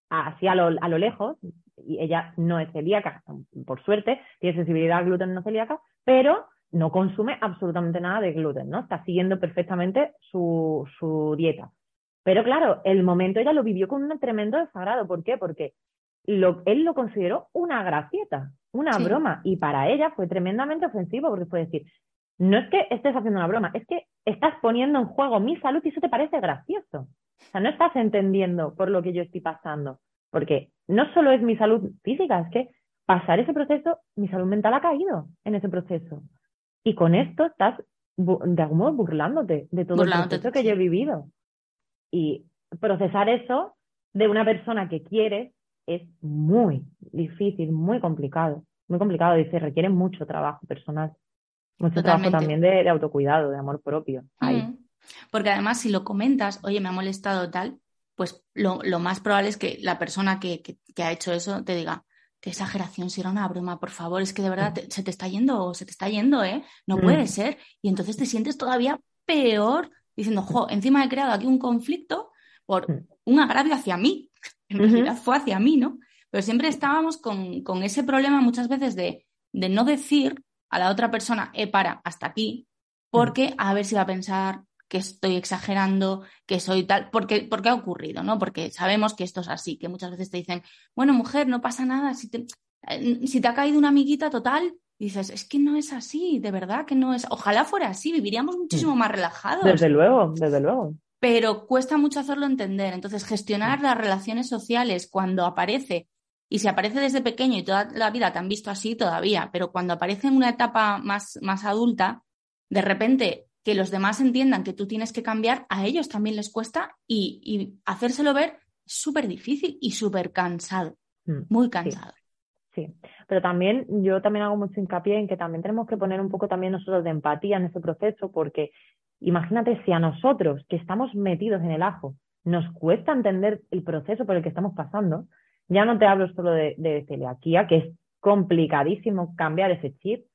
así a lo, a lo lejos, y ella no es celíaca, por suerte, tiene sensibilidad al gluten no celíaca, pero no consume absolutamente nada de gluten, ¿no? Está siguiendo perfectamente su, su dieta. Pero claro, el momento ella lo vivió con un tremendo desagrado. ¿Por qué? Porque lo, él lo consideró una gracieta, una broma, y para ella fue tremendamente ofensivo, porque fue decir, no es que estés haciendo una broma, es que estás poniendo en juego mi salud y eso te parece gracioso. O sea, no estás entendiendo por lo que yo estoy pasando, porque no solo es mi salud física, es que pasar ese proceso, mi salud mental ha caído en ese proceso. Y con esto estás de algún modo burlándote de todo el proceso que yo he vivido. Y procesar eso de una persona que quieres es muy difícil, muy complicado, muy complicado y se requiere mucho trabajo personal, mucho trabajo también de, autocuidado, de amor propio. Mm. Porque además si lo comentas, oye, me ha molestado tal, pues lo, más probable es que la persona que, ha hecho eso te diga, qué exageración, si era una broma, por favor, es que de verdad se te está yendo, se te está yendo, ¿eh? No mm. puede ser. Y entonces te sientes todavía peor diciendo, jo, encima he creado aquí un conflicto por mm. un agravio hacia mí. En realidad fue hacia mí, ¿no? Pero siempre estábamos con, con ese problema muchas veces de, de, no decir a la otra persona, eh, para, hasta aquí, porque a ver si va a pensar que estoy exagerando, que soy tal, porque, porque ha ocurrido, ¿no? Porque sabemos que esto es así, que muchas veces te dicen, bueno, mujer, no pasa nada, si te, eh, si te ha caído una amiguita total, dices, es que no es así, de verdad que no es, ojalá fuera así, viviríamos muchísimo más relajados. Desde luego, desde luego. Pero cuesta mucho hacerlo entender. Entonces, gestionar las relaciones sociales cuando aparece, y si aparece desde pequeño y toda la vida te han visto así todavía, pero cuando aparece en una etapa más, más adulta, de repente que los demás entiendan que tú tienes que cambiar, a ellos también les cuesta y, hacérselo ver súper difícil y súper cansado, mm, muy cansado. Sí. pero también yo también hago mucho hincapié en que también tenemos que poner un poco también nosotros de empatía en ese proceso, porque imagínate si a nosotros que estamos metidos en el ajo nos cuesta entender el proceso por el que estamos pasando, ya no te hablo solo de, de celiaquía, que es complicadísimo cambiar ese chip,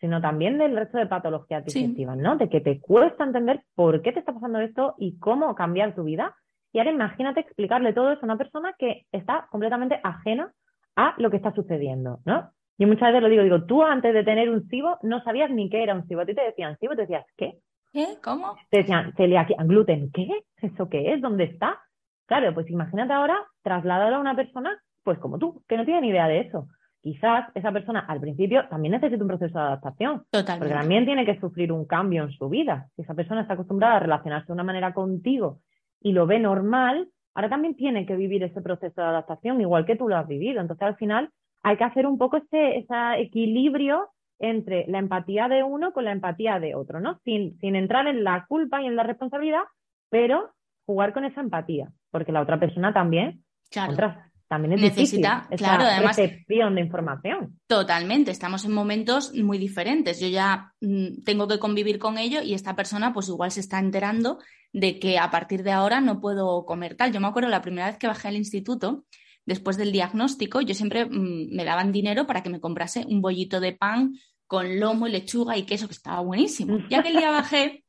sino también del resto de patologías digestivas, ¿no? De que te cuesta entender por qué te está pasando esto y cómo cambiar tu vida. Y ahora imagínate explicarle todo eso a una persona que está completamente ajena a lo que está sucediendo, ¿no? Yo muchas veces lo digo, digo, tú antes de tener un SIBO no sabías ni qué era un SIBO. A ti te decían SIBO, te decías, ¿qué? ¿Qué? ¿Cómo? Te decían, celiaquía, gluten, ¿qué? ¿Eso qué es? ¿Dónde está? Claro, pues imagínate ahora trasladarlo a una persona, pues como tú, que no tiene ni idea de eso quizás esa persona al principio también necesita un proceso de adaptación. Totalmente. Porque también tiene que sufrir un cambio en su vida. Si esa persona está acostumbrada a relacionarse de una manera contigo y lo ve normal, ahora también tiene que vivir ese proceso de adaptación igual que tú lo has vivido. Entonces, al final, hay que hacer un poco ese, ese equilibrio entre la empatía de uno con la empatía de otro, ¿no? Sin, sin entrar en la culpa y en la responsabilidad, pero jugar con esa empatía, porque la otra persona también claro también es necesita, claro, además recepción de información. Totalmente, estamos en momentos muy diferentes. Yo ya mm, tengo que convivir con ello y esta persona pues igual se está enterando de que a partir de ahora no puedo comer tal. Yo me acuerdo la primera vez que bajé al instituto, después del diagnóstico, yo siempre mm, me daban dinero para que me comprase un bollito de pan con lomo y lechuga y queso, que estaba buenísimo. Ya que el día bajé,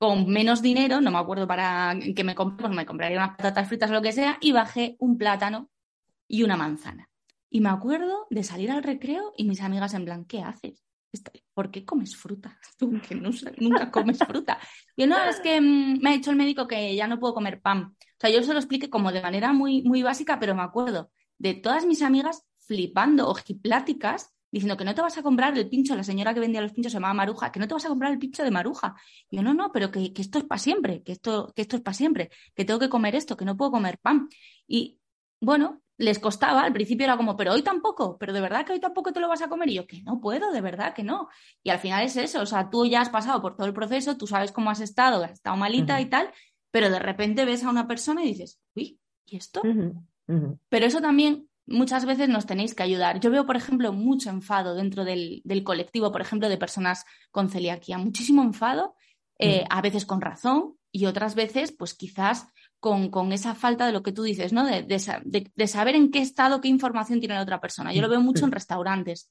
con menos dinero, no me acuerdo para que me compré, pues me compraría unas patatas fritas o lo que sea, y bajé un plátano y una manzana. Y me acuerdo de salir al recreo y mis amigas en plan, ¿qué haces? ¿Por qué comes fruta? Tú que nunca comes fruta. Y no, es que mm, me ha dicho el médico que ya no puedo comer pan. O sea, yo se lo expliqué como de manera muy, muy básica, pero me acuerdo de todas mis amigas flipando, ojipláticas, diciendo que no te vas a comprar el pincho, la señora que vendía los pinchos se llamaba Maruja, que no te vas a comprar el pincho de Maruja. Y yo, no, no, pero que, esto es para siempre, que esto, que esto es para siempre, que tengo que comer esto, que no puedo comer pan. Y bueno, les costaba, al principio era como, pero hoy tampoco, pero de verdad que hoy tampoco te lo vas a comer. Y yo, que no puedo, de verdad que no. Y al final es eso, o sea, tú ya has pasado por todo el proceso, tú sabes cómo has estado, has estado malita y tal, pero de repente ves a una persona y dices, uy, ¿y esto? Pero eso también muchas veces nos tenéis que ayudar. Yo veo, por ejemplo, mucho enfado dentro del, colectivo, por ejemplo, de personas con celiaquía, muchísimo enfado, eh, a veces con razón y otras veces, pues quizás con, con, esa falta de lo que tú dices, ¿no? De, de, saber en qué estado, qué información tiene la otra persona. Yo lo veo mucho en restaurantes.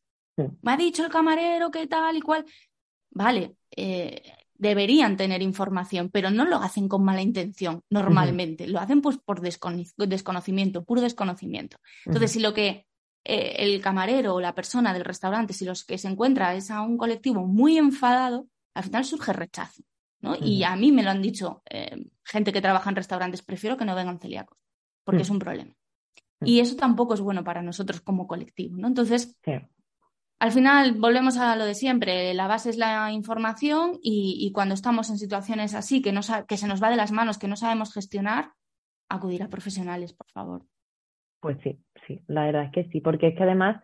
Me ha dicho el camarero que tal y cual. Vale, eh, deberían tener información, pero no lo hacen con mala intención normalmente. Lo hacen pues por desconocimiento, puro desconocimiento. Entonces, si lo que eh, el camarero o la persona del restaurante, si los que se encuentra es a un colectivo muy enfadado, al final surge rechazo. ¿no? Y a mí me lo han dicho eh, gente que trabaja en restaurantes, prefiero que no vengan celíacos, porque es un problema. Y eso tampoco es bueno para nosotros como colectivo, ¿no? Entonces, al final volvemos a lo de siempre, la base es la información y, cuando estamos en situaciones así que, que se nos va de las manos, que no sabemos gestionar, acudir a profesionales, por favor. Pues sí, sí, la verdad es que sí, porque es que además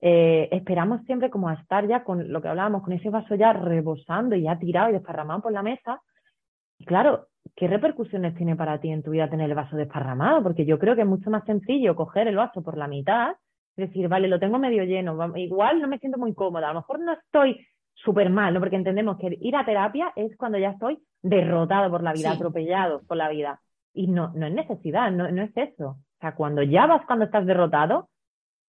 eh, esperamos siempre como a estar ya con lo que hablábamos, con ese vaso ya rebosando y ya tirado y desparramado por la mesa. Y claro, ¿qué repercusiones tiene para ti en tu vida tener el vaso desparramado? Porque yo creo que es mucho más sencillo coger el vaso por la mitad decir, vale, lo tengo medio lleno, igual no me siento muy cómoda, a lo mejor no estoy súper mal, ¿no? Porque entendemos que ir a terapia es cuando ya estoy derrotado por la vida, atropellado por la vida. Y no, no es necesidad, no, no es eso. O sea, cuando ya vas cuando estás derrotado,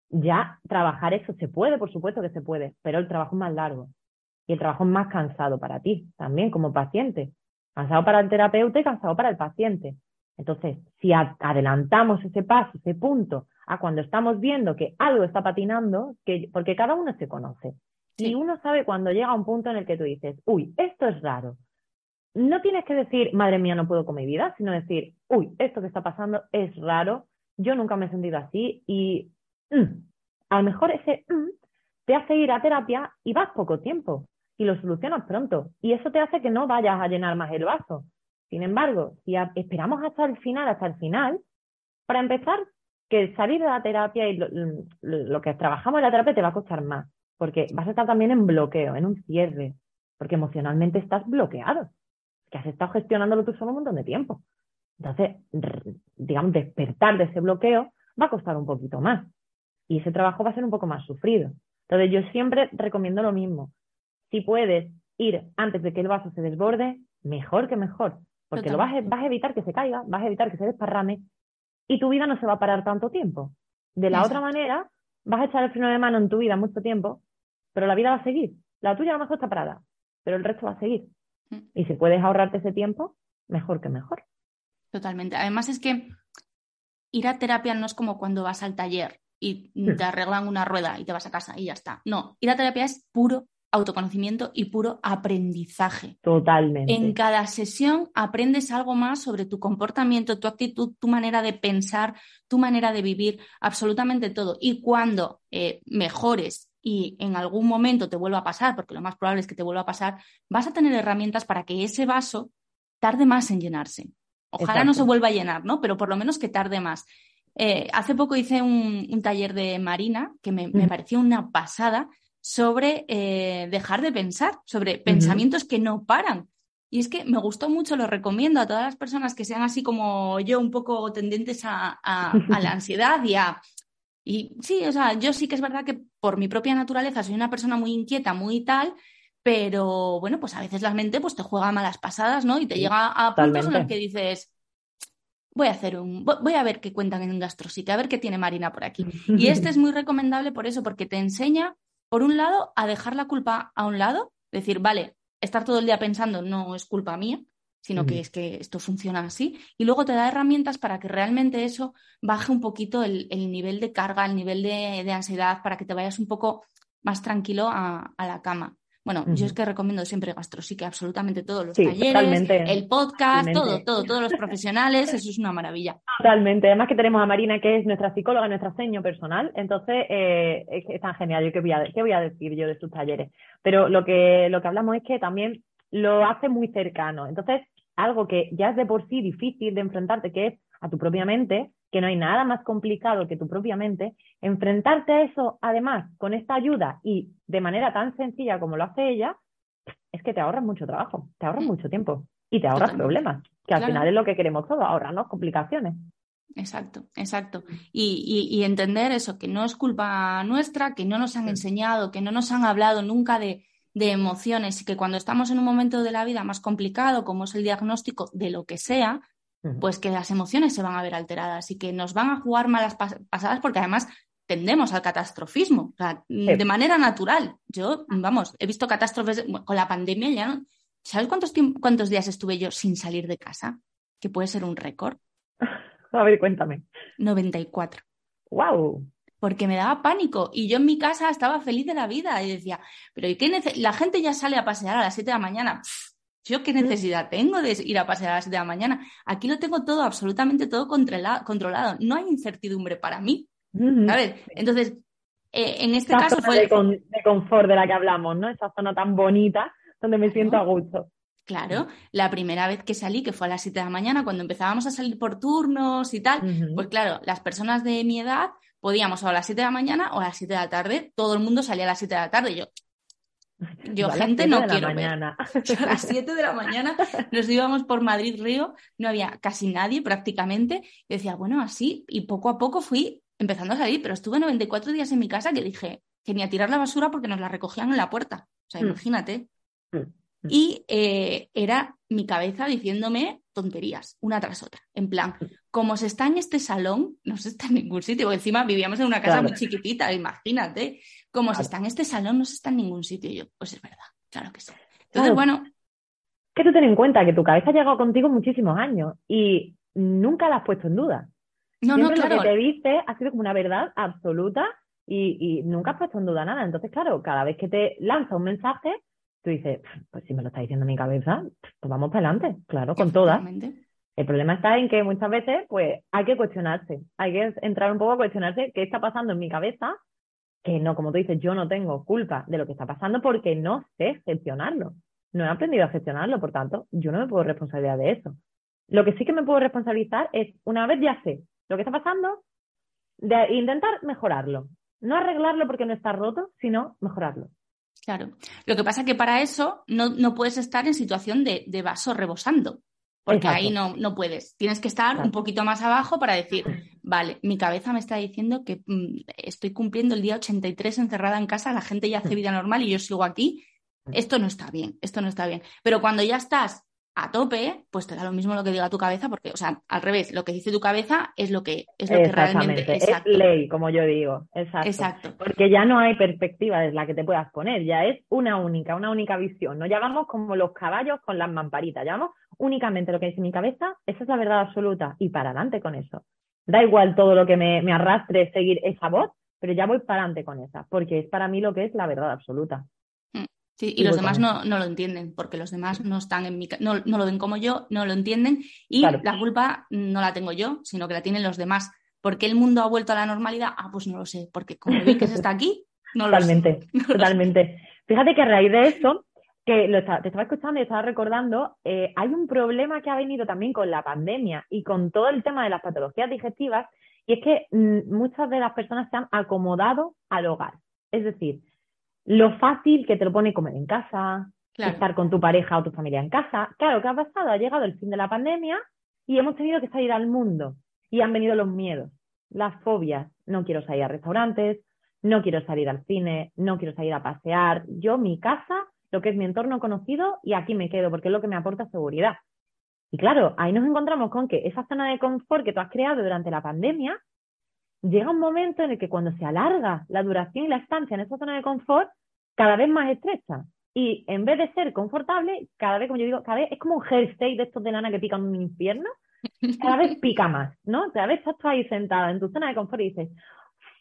ya trabajar eso se puede, por supuesto que se puede, pero el trabajo es más largo. Y el trabajo es más cansado para ti, también como paciente. Cansado para el terapeuta y cansado para el paciente. Entonces, si adelantamos ese paso, ese punto, a cuando estamos viendo que algo está patinando, que, porque cada uno se conoce. Y uno sabe cuando llega a un punto en el que tú dices, uy, esto es raro. No tienes que decir, madre mía, no puedo con mi vida, sino decir, uy, esto que está pasando es raro, yo nunca me he sentido así y mm, a lo mejor ese mm, te hace ir a terapia y vas poco tiempo y lo solucionas pronto. Y eso te hace que no vayas a llenar más el vaso. Sin embargo, si esperamos hasta el final, hasta el final, para empezar, que salir de la terapia y lo, que trabajamos en la terapia te va a costar más, porque vas a estar también en bloqueo, en un cierre, porque emocionalmente estás bloqueado, que has estado gestionándolo tú solo un montón de tiempo. Entonces, digamos, despertar de ese bloqueo va a costar un poquito más y ese trabajo va a ser un poco más sufrido. Entonces, yo siempre recomiendo lo mismo. Si puedes ir antes de que el vaso se desborde, mejor que mejor, porque lo vas, vas a evitar que se caiga, vas a evitar que se desparrame y tu vida no se va a parar tanto tiempo. De la otra manera, vas a echar el freno de mano en tu vida mucho tiempo, pero la vida va a seguir. La tuya a lo mejor está parada, pero el resto va a seguir. Mm. Y si puedes ahorrarte ese tiempo, mejor que mejor. Totalmente. Además es que ir a terapia no es como cuando vas al taller y te arreglan una rueda y te vas a casa y ya está. No, ir a terapia es puro autoconocimiento y puro aprendizaje. Totalmente. En cada sesión aprendes algo más sobre tu comportamiento, tu actitud, tu manera de pensar, tu manera de vivir, absolutamente todo. Y cuando eh, mejores y en algún momento te vuelva a pasar, porque lo más probable es que te vuelva a pasar, vas a tener herramientas para que ese vaso tarde más en llenarse. Ojalá no se vuelva a llenar, ¿no? Pero por lo menos que tarde más. Eh, hace poco hice un, taller de Marina que me, me pareció una pasada sobre eh, dejar de pensar, sobre pensamientos que no paran. Y es que me gustó mucho, lo recomiendo a todas las personas que sean así como yo, un poco tendentes a, la ansiedad y a... Y sí, o sea, yo sí que es verdad que por mi propia naturaleza soy una persona muy inquieta, muy tal, pero bueno, pues a veces la mente pues te juega malas pasadas, ¿no? Y te llega a puntos en los que dices, voy a hacer un, voy a ver qué cuentan en un gastrosite, a ver qué tiene Marina por aquí. Y este es muy recomendable por eso, porque te enseña por un lado, a dejar la culpa a un lado, decir, vale, estar todo el día pensando no es culpa mía, sino que es que esto funciona así, y luego te da herramientas para que realmente eso baje un poquito el, nivel de carga, el nivel de, ansiedad, para que te vayas un poco más tranquilo a la cama. Bueno, yo es que recomiendo siempre GastroPsique, absolutamente todos los talleres, el podcast, todo, todo, todos los profesionales, eso es una maravilla. Totalmente. Además que tenemos a Marina, que es nuestra psicóloga, nuestra seño personal, entonces eh, es, tan genial. Yo qué voy, a, qué voy a decir yo de sus talleres. Pero lo que, lo que hablamos es que también lo hace muy cercano. Entonces, algo que ya es de por sí difícil de enfrentarte, que es a tu propia mente, que no hay nada más complicado que tu propia mente, enfrentarte a eso además con esta ayuda y de manera tan sencilla como lo hace ella, es que te ahorras mucho trabajo, te ahorras mm. mucho tiempo y te ahorras problemas. que al final es lo que queremos todos, ahorrarnos complicaciones. Exacto, exacto. Y, y, entender eso, que no es culpa nuestra, que no nos han enseñado, que no nos han hablado nunca de, de emociones y que cuando estamos en un momento de la vida más complicado, como es el diagnóstico de lo que sea, pues que las emociones se van a ver alteradas y que nos van a jugar malas pasadas porque además tendemos al catastrofismo, de manera natural. Yo, vamos, he visto catástrofes con la pandemia ya, ¿sabes cuántos, cuántos días estuve yo sin salir de casa? Que puede ser un récord. A ver, cuéntame. 94. ¡Wow! Porque me daba pánico y yo en mi casa estaba feliz de la vida y decía, pero ¿y qué la gente ya sale a pasear a las 7 de la mañana? ¿Yo qué necesidad tengo de ir a pasear a las 7 de la mañana? Aquí lo tengo todo, absolutamente todo controlado. No hay incertidumbre para mí. A ver, Entonces, eh, en este caso fue... De, de confort de la que hablamos, ¿no? Esa zona tan bonita donde me siento a gusto. Claro, la primera vez que salí, que fue a las 7 de la mañana, cuando empezábamos a salir por turnos y tal, pues claro, las personas de mi edad podíamos o a las 7 de la mañana o a las 7 de la tarde, todo el mundo salía a las 7 de la tarde. Yo, yo, gente, no quiero ver. a las 7 de la mañana nos íbamos por Madrid Río, no había casi nadie prácticamente. Decía, bueno, así, y poco a poco fui empezando a salir, pero estuve 94 días en mi casa que dije que ni a tirar la basura porque nos la recogían en la puerta. O sea, mm. imagínate. Mm. Mm. Y eh, era mi cabeza diciéndome tonterías, una tras otra. En plan, como se está en este salón, no se está en ningún sitio, porque encima vivíamos en una casa muy chiquitita, imagínate. Como se está en este salón, no se está en ningún sitio. Y yo, pues es verdad, claro que sí. Entonces, bueno. Que tú ten en cuenta que tu cabeza ha llegado contigo muchísimos años y nunca la has puesto en duda. No, no, claro. Lo que te dice ha sido como una verdad absoluta y, y nunca has puesto en duda nada. Entonces, claro, cada vez que te lanza un mensaje, tú dices, pues si me lo está diciendo mi cabeza, pues vamos para adelante, claro, con todas. El problema está en que muchas veces, pues, hay que cuestionarse, hay que entrar un poco a cuestionarse qué está pasando en mi cabeza, que no, como tú dices, yo no tengo culpa de lo que está pasando porque no sé gestionarlo. No he aprendido a gestionarlo, por tanto, yo no me puedo responsabilizar de eso. Lo que sí que me puedo responsabilizar es, una vez ya sé lo que está pasando, de intentar mejorarlo. No arreglarlo porque no está roto, sino mejorarlo. Claro. Lo que pasa es que para eso no, no puedes estar en situación de, de vaso rebosando, porque ahí no, no puedes. Tienes que estar un poquito más abajo para decir, vale, mi cabeza me está diciendo que mm, estoy cumpliendo el día 83 encerrada en casa, la gente ya hace vida normal y yo sigo aquí. Esto no está bien, esto no está bien. Pero cuando ya estás a tope, pues te da lo mismo lo que diga tu cabeza, porque, o sea, al revés, lo que dice tu cabeza es lo que, es lo que realmente es ley, como yo digo. Exacto. Exacto. Porque ya no hay perspectiva desde la que te puedas poner, ya es una única, una única visión. No ya vamos como los caballos con las mamparitas, ya vamos únicamente lo que dice mi cabeza, esa es la verdad absoluta, y para adelante con eso. Da igual todo lo que me, me arrastre seguir esa voz, pero ya voy para adelante con esa, porque es para mí lo que es la verdad absoluta. Sí, y, los demás no, no, lo entienden, porque los demás no están en mi no, no lo ven como yo, no lo entienden, y la culpa no la tengo yo, sino que la tienen los demás. ¿Por qué el mundo ha vuelto a la normalidad? Ah, pues no lo sé, porque como vi que se está aquí, no totalmente, lo sé. Totalmente, Fíjate que a raíz de eso, que lo te estaba escuchando y estaba recordando, eh, hay un problema que ha venido también con la pandemia y con todo el tema de las patologías digestivas, y es que mm, muchas de las personas se han acomodado al hogar. Es decir, lo fácil que te lo pone comer en casa, estar con tu pareja o tu familia en casa. Claro, ¿qué ha pasado? Ha llegado el fin de la pandemia y hemos tenido que salir al mundo y han venido los miedos, las fobias. No quiero salir a restaurantes, no quiero salir al cine, no quiero salir a pasear. Yo, mi casa, lo que es mi entorno conocido y aquí me quedo porque es lo que me aporta seguridad. Y claro, ahí nos encontramos con que esa zona de confort que tú has creado durante la pandemia llega un momento en el que cuando se alarga la duración y la estancia en esa zona de confort, cada vez más estrecha. Y en vez de ser confortable, cada vez, como yo digo, cada vez es como un hair de estos de lana que pican un infierno, cada vez pica más, ¿no? Cada vez estás ahí sentada en tu zona de confort y dices,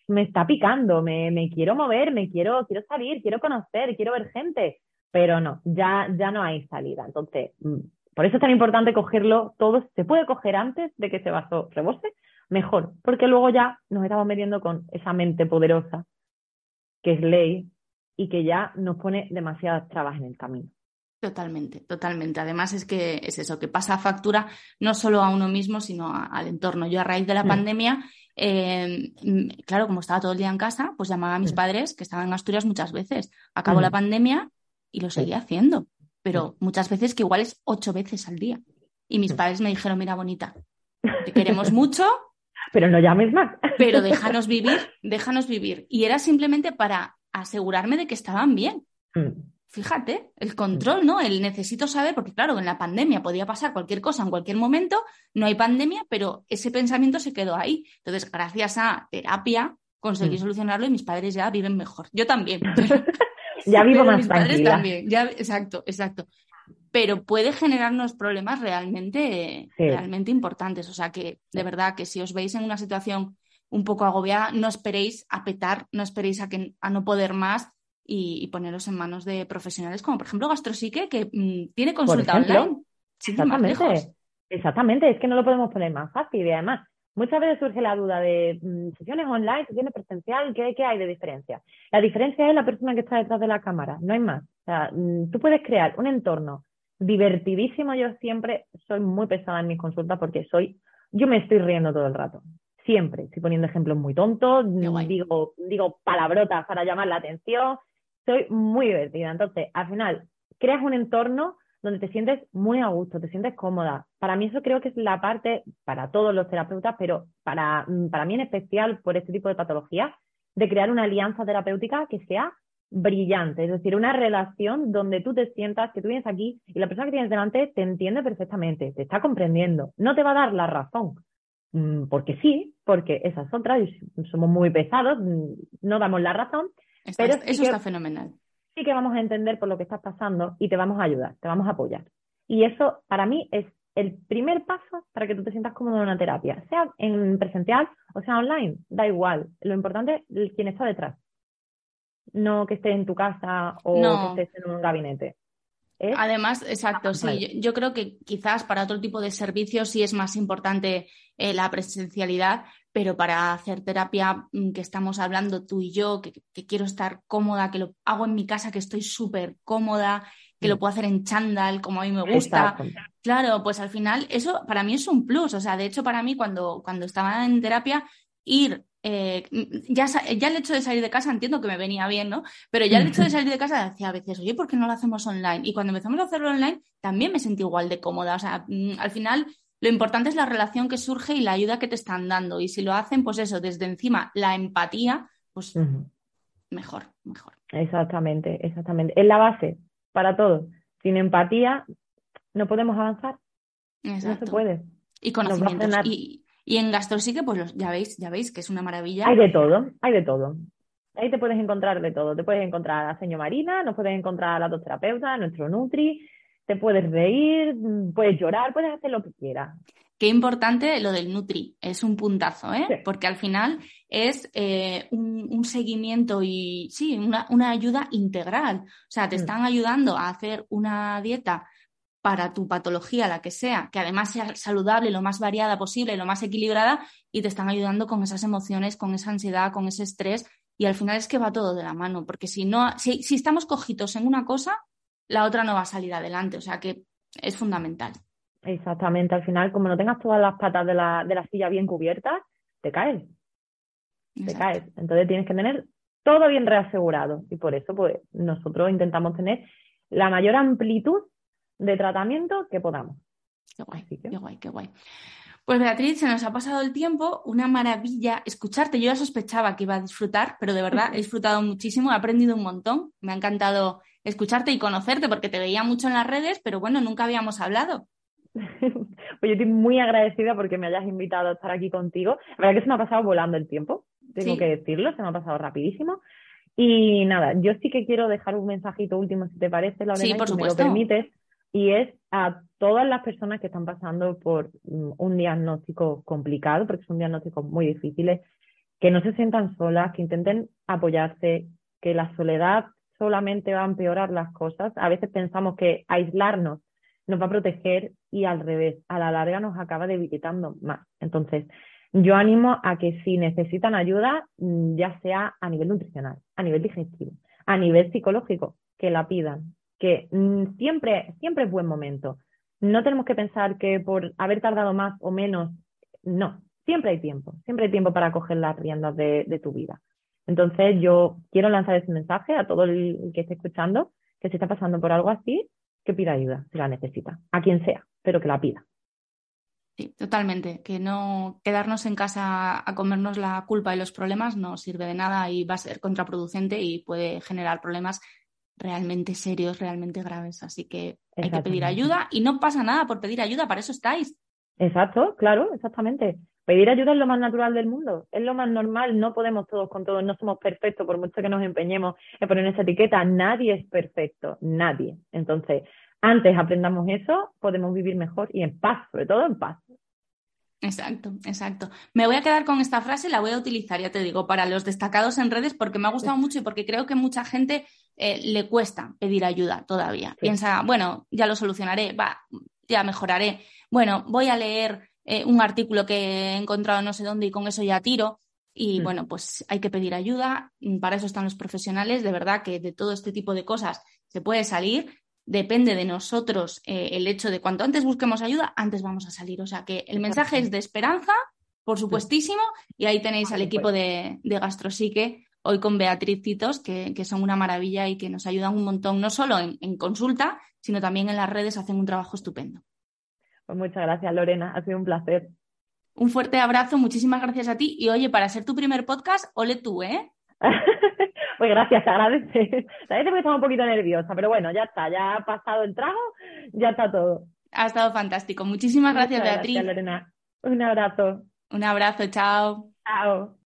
me está picando, me, me quiero mover, me quiero, quiero salir, quiero conocer, quiero ver gente, pero no, ya, ya no hay salida. Entonces, mm, por eso es tan importante cogerlo todo, se puede coger antes de que ese vaso rebose, mejor, porque luego ya nos estamos metiendo con esa mente poderosa que es ley y que ya nos pone demasiadas trabas en el camino. Totalmente, totalmente. Además es que es eso, que pasa factura no solo a uno mismo, sino al entorno. Yo a raíz de la mm. pandemia, em, claro, como estaba todo el día en casa, pues llamaba a mis mm. padres, que estaban en Asturias muchas veces. Acabó la mm. pandemia y lo seguía haciendo, pero muchas veces que igual es ocho veces al día. Y mis mm. padres me dijeron, mira, bonita, te queremos mucho. Pero no llames más. Pero déjanos vivir, déjanos vivir. Y era simplemente para asegurarme de que estaban bien. Mm. Fíjate, el control, ¿no? El necesito saber, porque claro, en la pandemia podía pasar cualquier cosa en cualquier momento, no hay pandemia, pero ese pensamiento se quedó ahí. Entonces, gracias a terapia, conseguí mm. solucionarlo y mis padres ya viven mejor. Yo también. ya vivo más mis Padres también, ya, exacto, exacto. Pero puede generarnos problemas realmente, realmente importantes. O sea que, de verdad, que si os veis en una situación un poco agobiada, no esperéis a petar, no esperéis a, que, a no poder más y, poneros en manos de profesionales como, por ejemplo, Gastrosique, que mm, tiene consulta online. Exactamente. Exactamente, es que no lo podemos poner más fácil y además Muchas veces surge la duda de mm, sesiones online, sesiones presencial, ¿qué, ¿qué, hay de diferencia? La diferencia es la persona que está detrás de la cámara, no hay más. O sea, mm, tú puedes crear un entorno divertidísimo. Yo siempre soy muy pesada en mis consultas porque soy, yo me estoy riendo todo el rato. Siempre. Estoy poniendo ejemplos muy tontos, digo, digo palabrotas para llamar la atención. Soy muy divertida. Entonces, al final, creas un entorno donde te sientes muy a gusto, te sientes cómoda. Para mí eso creo que es la parte, para todos los terapeutas, pero para, mm, para mí en especial por este tipo de patologías, de crear una alianza terapéutica que sea brillante, es decir, una relación donde tú te sientas que tú vienes aquí y la persona que tienes delante te entiende perfectamente, te está comprendiendo, no te va a dar la razón, mm, porque sí, porque esas otras, somos muy pesados, mm, no damos la razón. pero eso está fenomenal sí que vamos a entender por lo que estás pasando y te vamos a ayudar, te vamos a apoyar. Y eso para mí es el primer paso para que tú te sientas cómodo en una terapia, sea en presencial o sea online, da igual. Lo importante es quién está detrás. No que estés en tu casa o que estés en un gabinete. Además, exacto, sí. Yo, creo que quizás para otro tipo de servicios sí es más importante eh, la presencialidad, pero para hacer terapia mm, que estamos hablando tú y yo, que, quiero estar cómoda, que lo hago en mi casa, que estoy súper cómoda, que lo mm. puedo hacer en chándal, como a mí me gusta. Claro, pues al final eso para mí es un plus. O sea, de hecho, para mí cuando, cuando estaba en terapia, ir eh, ya, ya el hecho de salir de casa entiendo que me venía bien, ¿no? Pero ya el hecho de salir de casa decía a veces, oye, ¿por qué no lo hacemos online? Y cuando empezamos a hacerlo online, también me sentí igual de cómoda. O sea, mm, al final lo importante es la relación que surge y la ayuda que te están dando. Y si lo hacen, pues eso, desde encima, la empatía, pues mejor, mejor. Exactamente, exactamente. Es la base para todo. Sin empatía no podemos avanzar. No se puede. Y conocimientos. Y, y, en gastrosique, pues ya veis, ya veis que es una maravilla. Hay de todo, hay de todo. Ahí te puedes encontrar de todo. Te puedes encontrar a la señora Marina, nos puedes encontrar a la dos terapeutas, nuestro Nutri, te puedes reír, puedes llorar, puedes hacer lo que quieras. Qué importante lo del Nutri, es un puntazo, ¿eh? Porque al final es eh, un, seguimiento y sí, una, ayuda integral. O sea, te mm. están ayudando a hacer una dieta para tu patología, la que sea, que además sea saludable, lo más variada posible, lo más equilibrada, y te están ayudando con esas emociones, con esa ansiedad, con ese estrés, y al final es que va todo de la mano, porque si no, si estamos cogitos en una cosa, la otra no va a salir adelante. O sea que es fundamental. Exactamente. Al final, como no tengas todas las patas de la, de la silla bien cubiertas, te caes. Te caes. Entonces tienes que tener todo bien reasegurado. Y por eso, pues, nosotros intentamos tener la mayor amplitud de tratamiento que podamos. Qué guay, qué guay, qué guay. Pues Beatriz, se nos ha pasado el tiempo, una maravilla escucharte. Yo ya sospechaba que iba a disfrutar, pero de verdad he disfrutado muchísimo, he aprendido un montón, me ha encantado escucharte y conocerte, porque te veía mucho en las redes, pero bueno, nunca habíamos hablado. Pues yo estoy muy agradecida porque me hayas invitado a estar aquí contigo. La verdad que se me ha pasado volando el tiempo, tengo que decirlo, se me ha pasado rapidísimo. Y nada, yo sí que quiero dejar un mensajito último, si te parece, Lorena, sí, por si me lo permites, y es a todas las personas que están pasando por mm, un diagnóstico complicado, porque son diagnósticos muy difíciles, que no se sientan solas, que intenten apoyarse, que la soledad solamente va a empeorar las cosas. A veces pensamos que aislarnos nos va a proteger y al revés, a la larga nos acaba debilitando más. Entonces, yo animo a que si necesitan ayuda, mm, ya sea a nivel nutricional, a nivel digestivo, a nivel psicológico, que la pidan, que mm, siempre, siempre es buen momento. No tenemos que pensar que por haber tardado más o menos, no, siempre hay tiempo, siempre hay tiempo para coger las riendas de tu vida. Entonces yo quiero lanzar ese mensaje a todo el que esté escuchando, que si está pasando por algo así, que pida ayuda si la necesita, a quien sea, pero que la pida. Sí, totalmente. Que no quedarnos en casa a comernos la culpa y los problemas no sirve de nada y va a ser contraproducente y puede generar problemas realmente serios, realmente graves. Así que hay que pedir ayuda y no pasa nada por pedir ayuda, para eso estáis. Exacto, claro, exactamente. Pedir ayuda es lo más natural del mundo, es lo más normal, no podemos todos con todos, no somos perfectos, por mucho que nos empeñemos en poner esa etiqueta, nadie es perfecto, nadie. Entonces, antes aprendamos eso, podemos vivir mejor y en paz, sobre todo en paz. Exacto, exacto. Me voy a quedar con esta frase, la voy a utilizar, ya te digo, para los destacados en redes porque me ha gustado mucho y porque creo que mucha gente eh, le cuesta pedir ayuda todavía. Piensa, bueno, ya lo solucionaré, va, ya mejoraré. Bueno, voy a leer eh, un artículo que he encontrado no sé dónde y con eso ya tiro. Y mm. bueno, pues hay que pedir ayuda. Para eso están los profesionales. De verdad que de todo este tipo de cosas se puede salir depende de nosotros eh, el hecho de cuanto antes busquemos ayuda, antes vamos a salir. O sea que el mensaje es de esperanza, por supuestísimo, y ahí tenéis al equipo de, de Gastrosique hoy con Beatriz Citos, que, son una maravilla y que nos ayudan un montón, no solo en, consulta, sino también en las redes, hacen un trabajo estupendo. Pues muchas gracias, Lorena, ha sido un placer. Un fuerte abrazo, muchísimas gracias a ti. Y oye, para ser tu primer podcast, ole tú, ¿eh? Pues gracias, te agradece. Te agradece porque estaba un poquito nerviosa, pero bueno, ya está, ya ha pasado el trago, ya está todo. Ha estado fantástico. Muchísimas gracias, Beatriz. Gracias, Lorena. Un abrazo. Un abrazo, chao. Chao.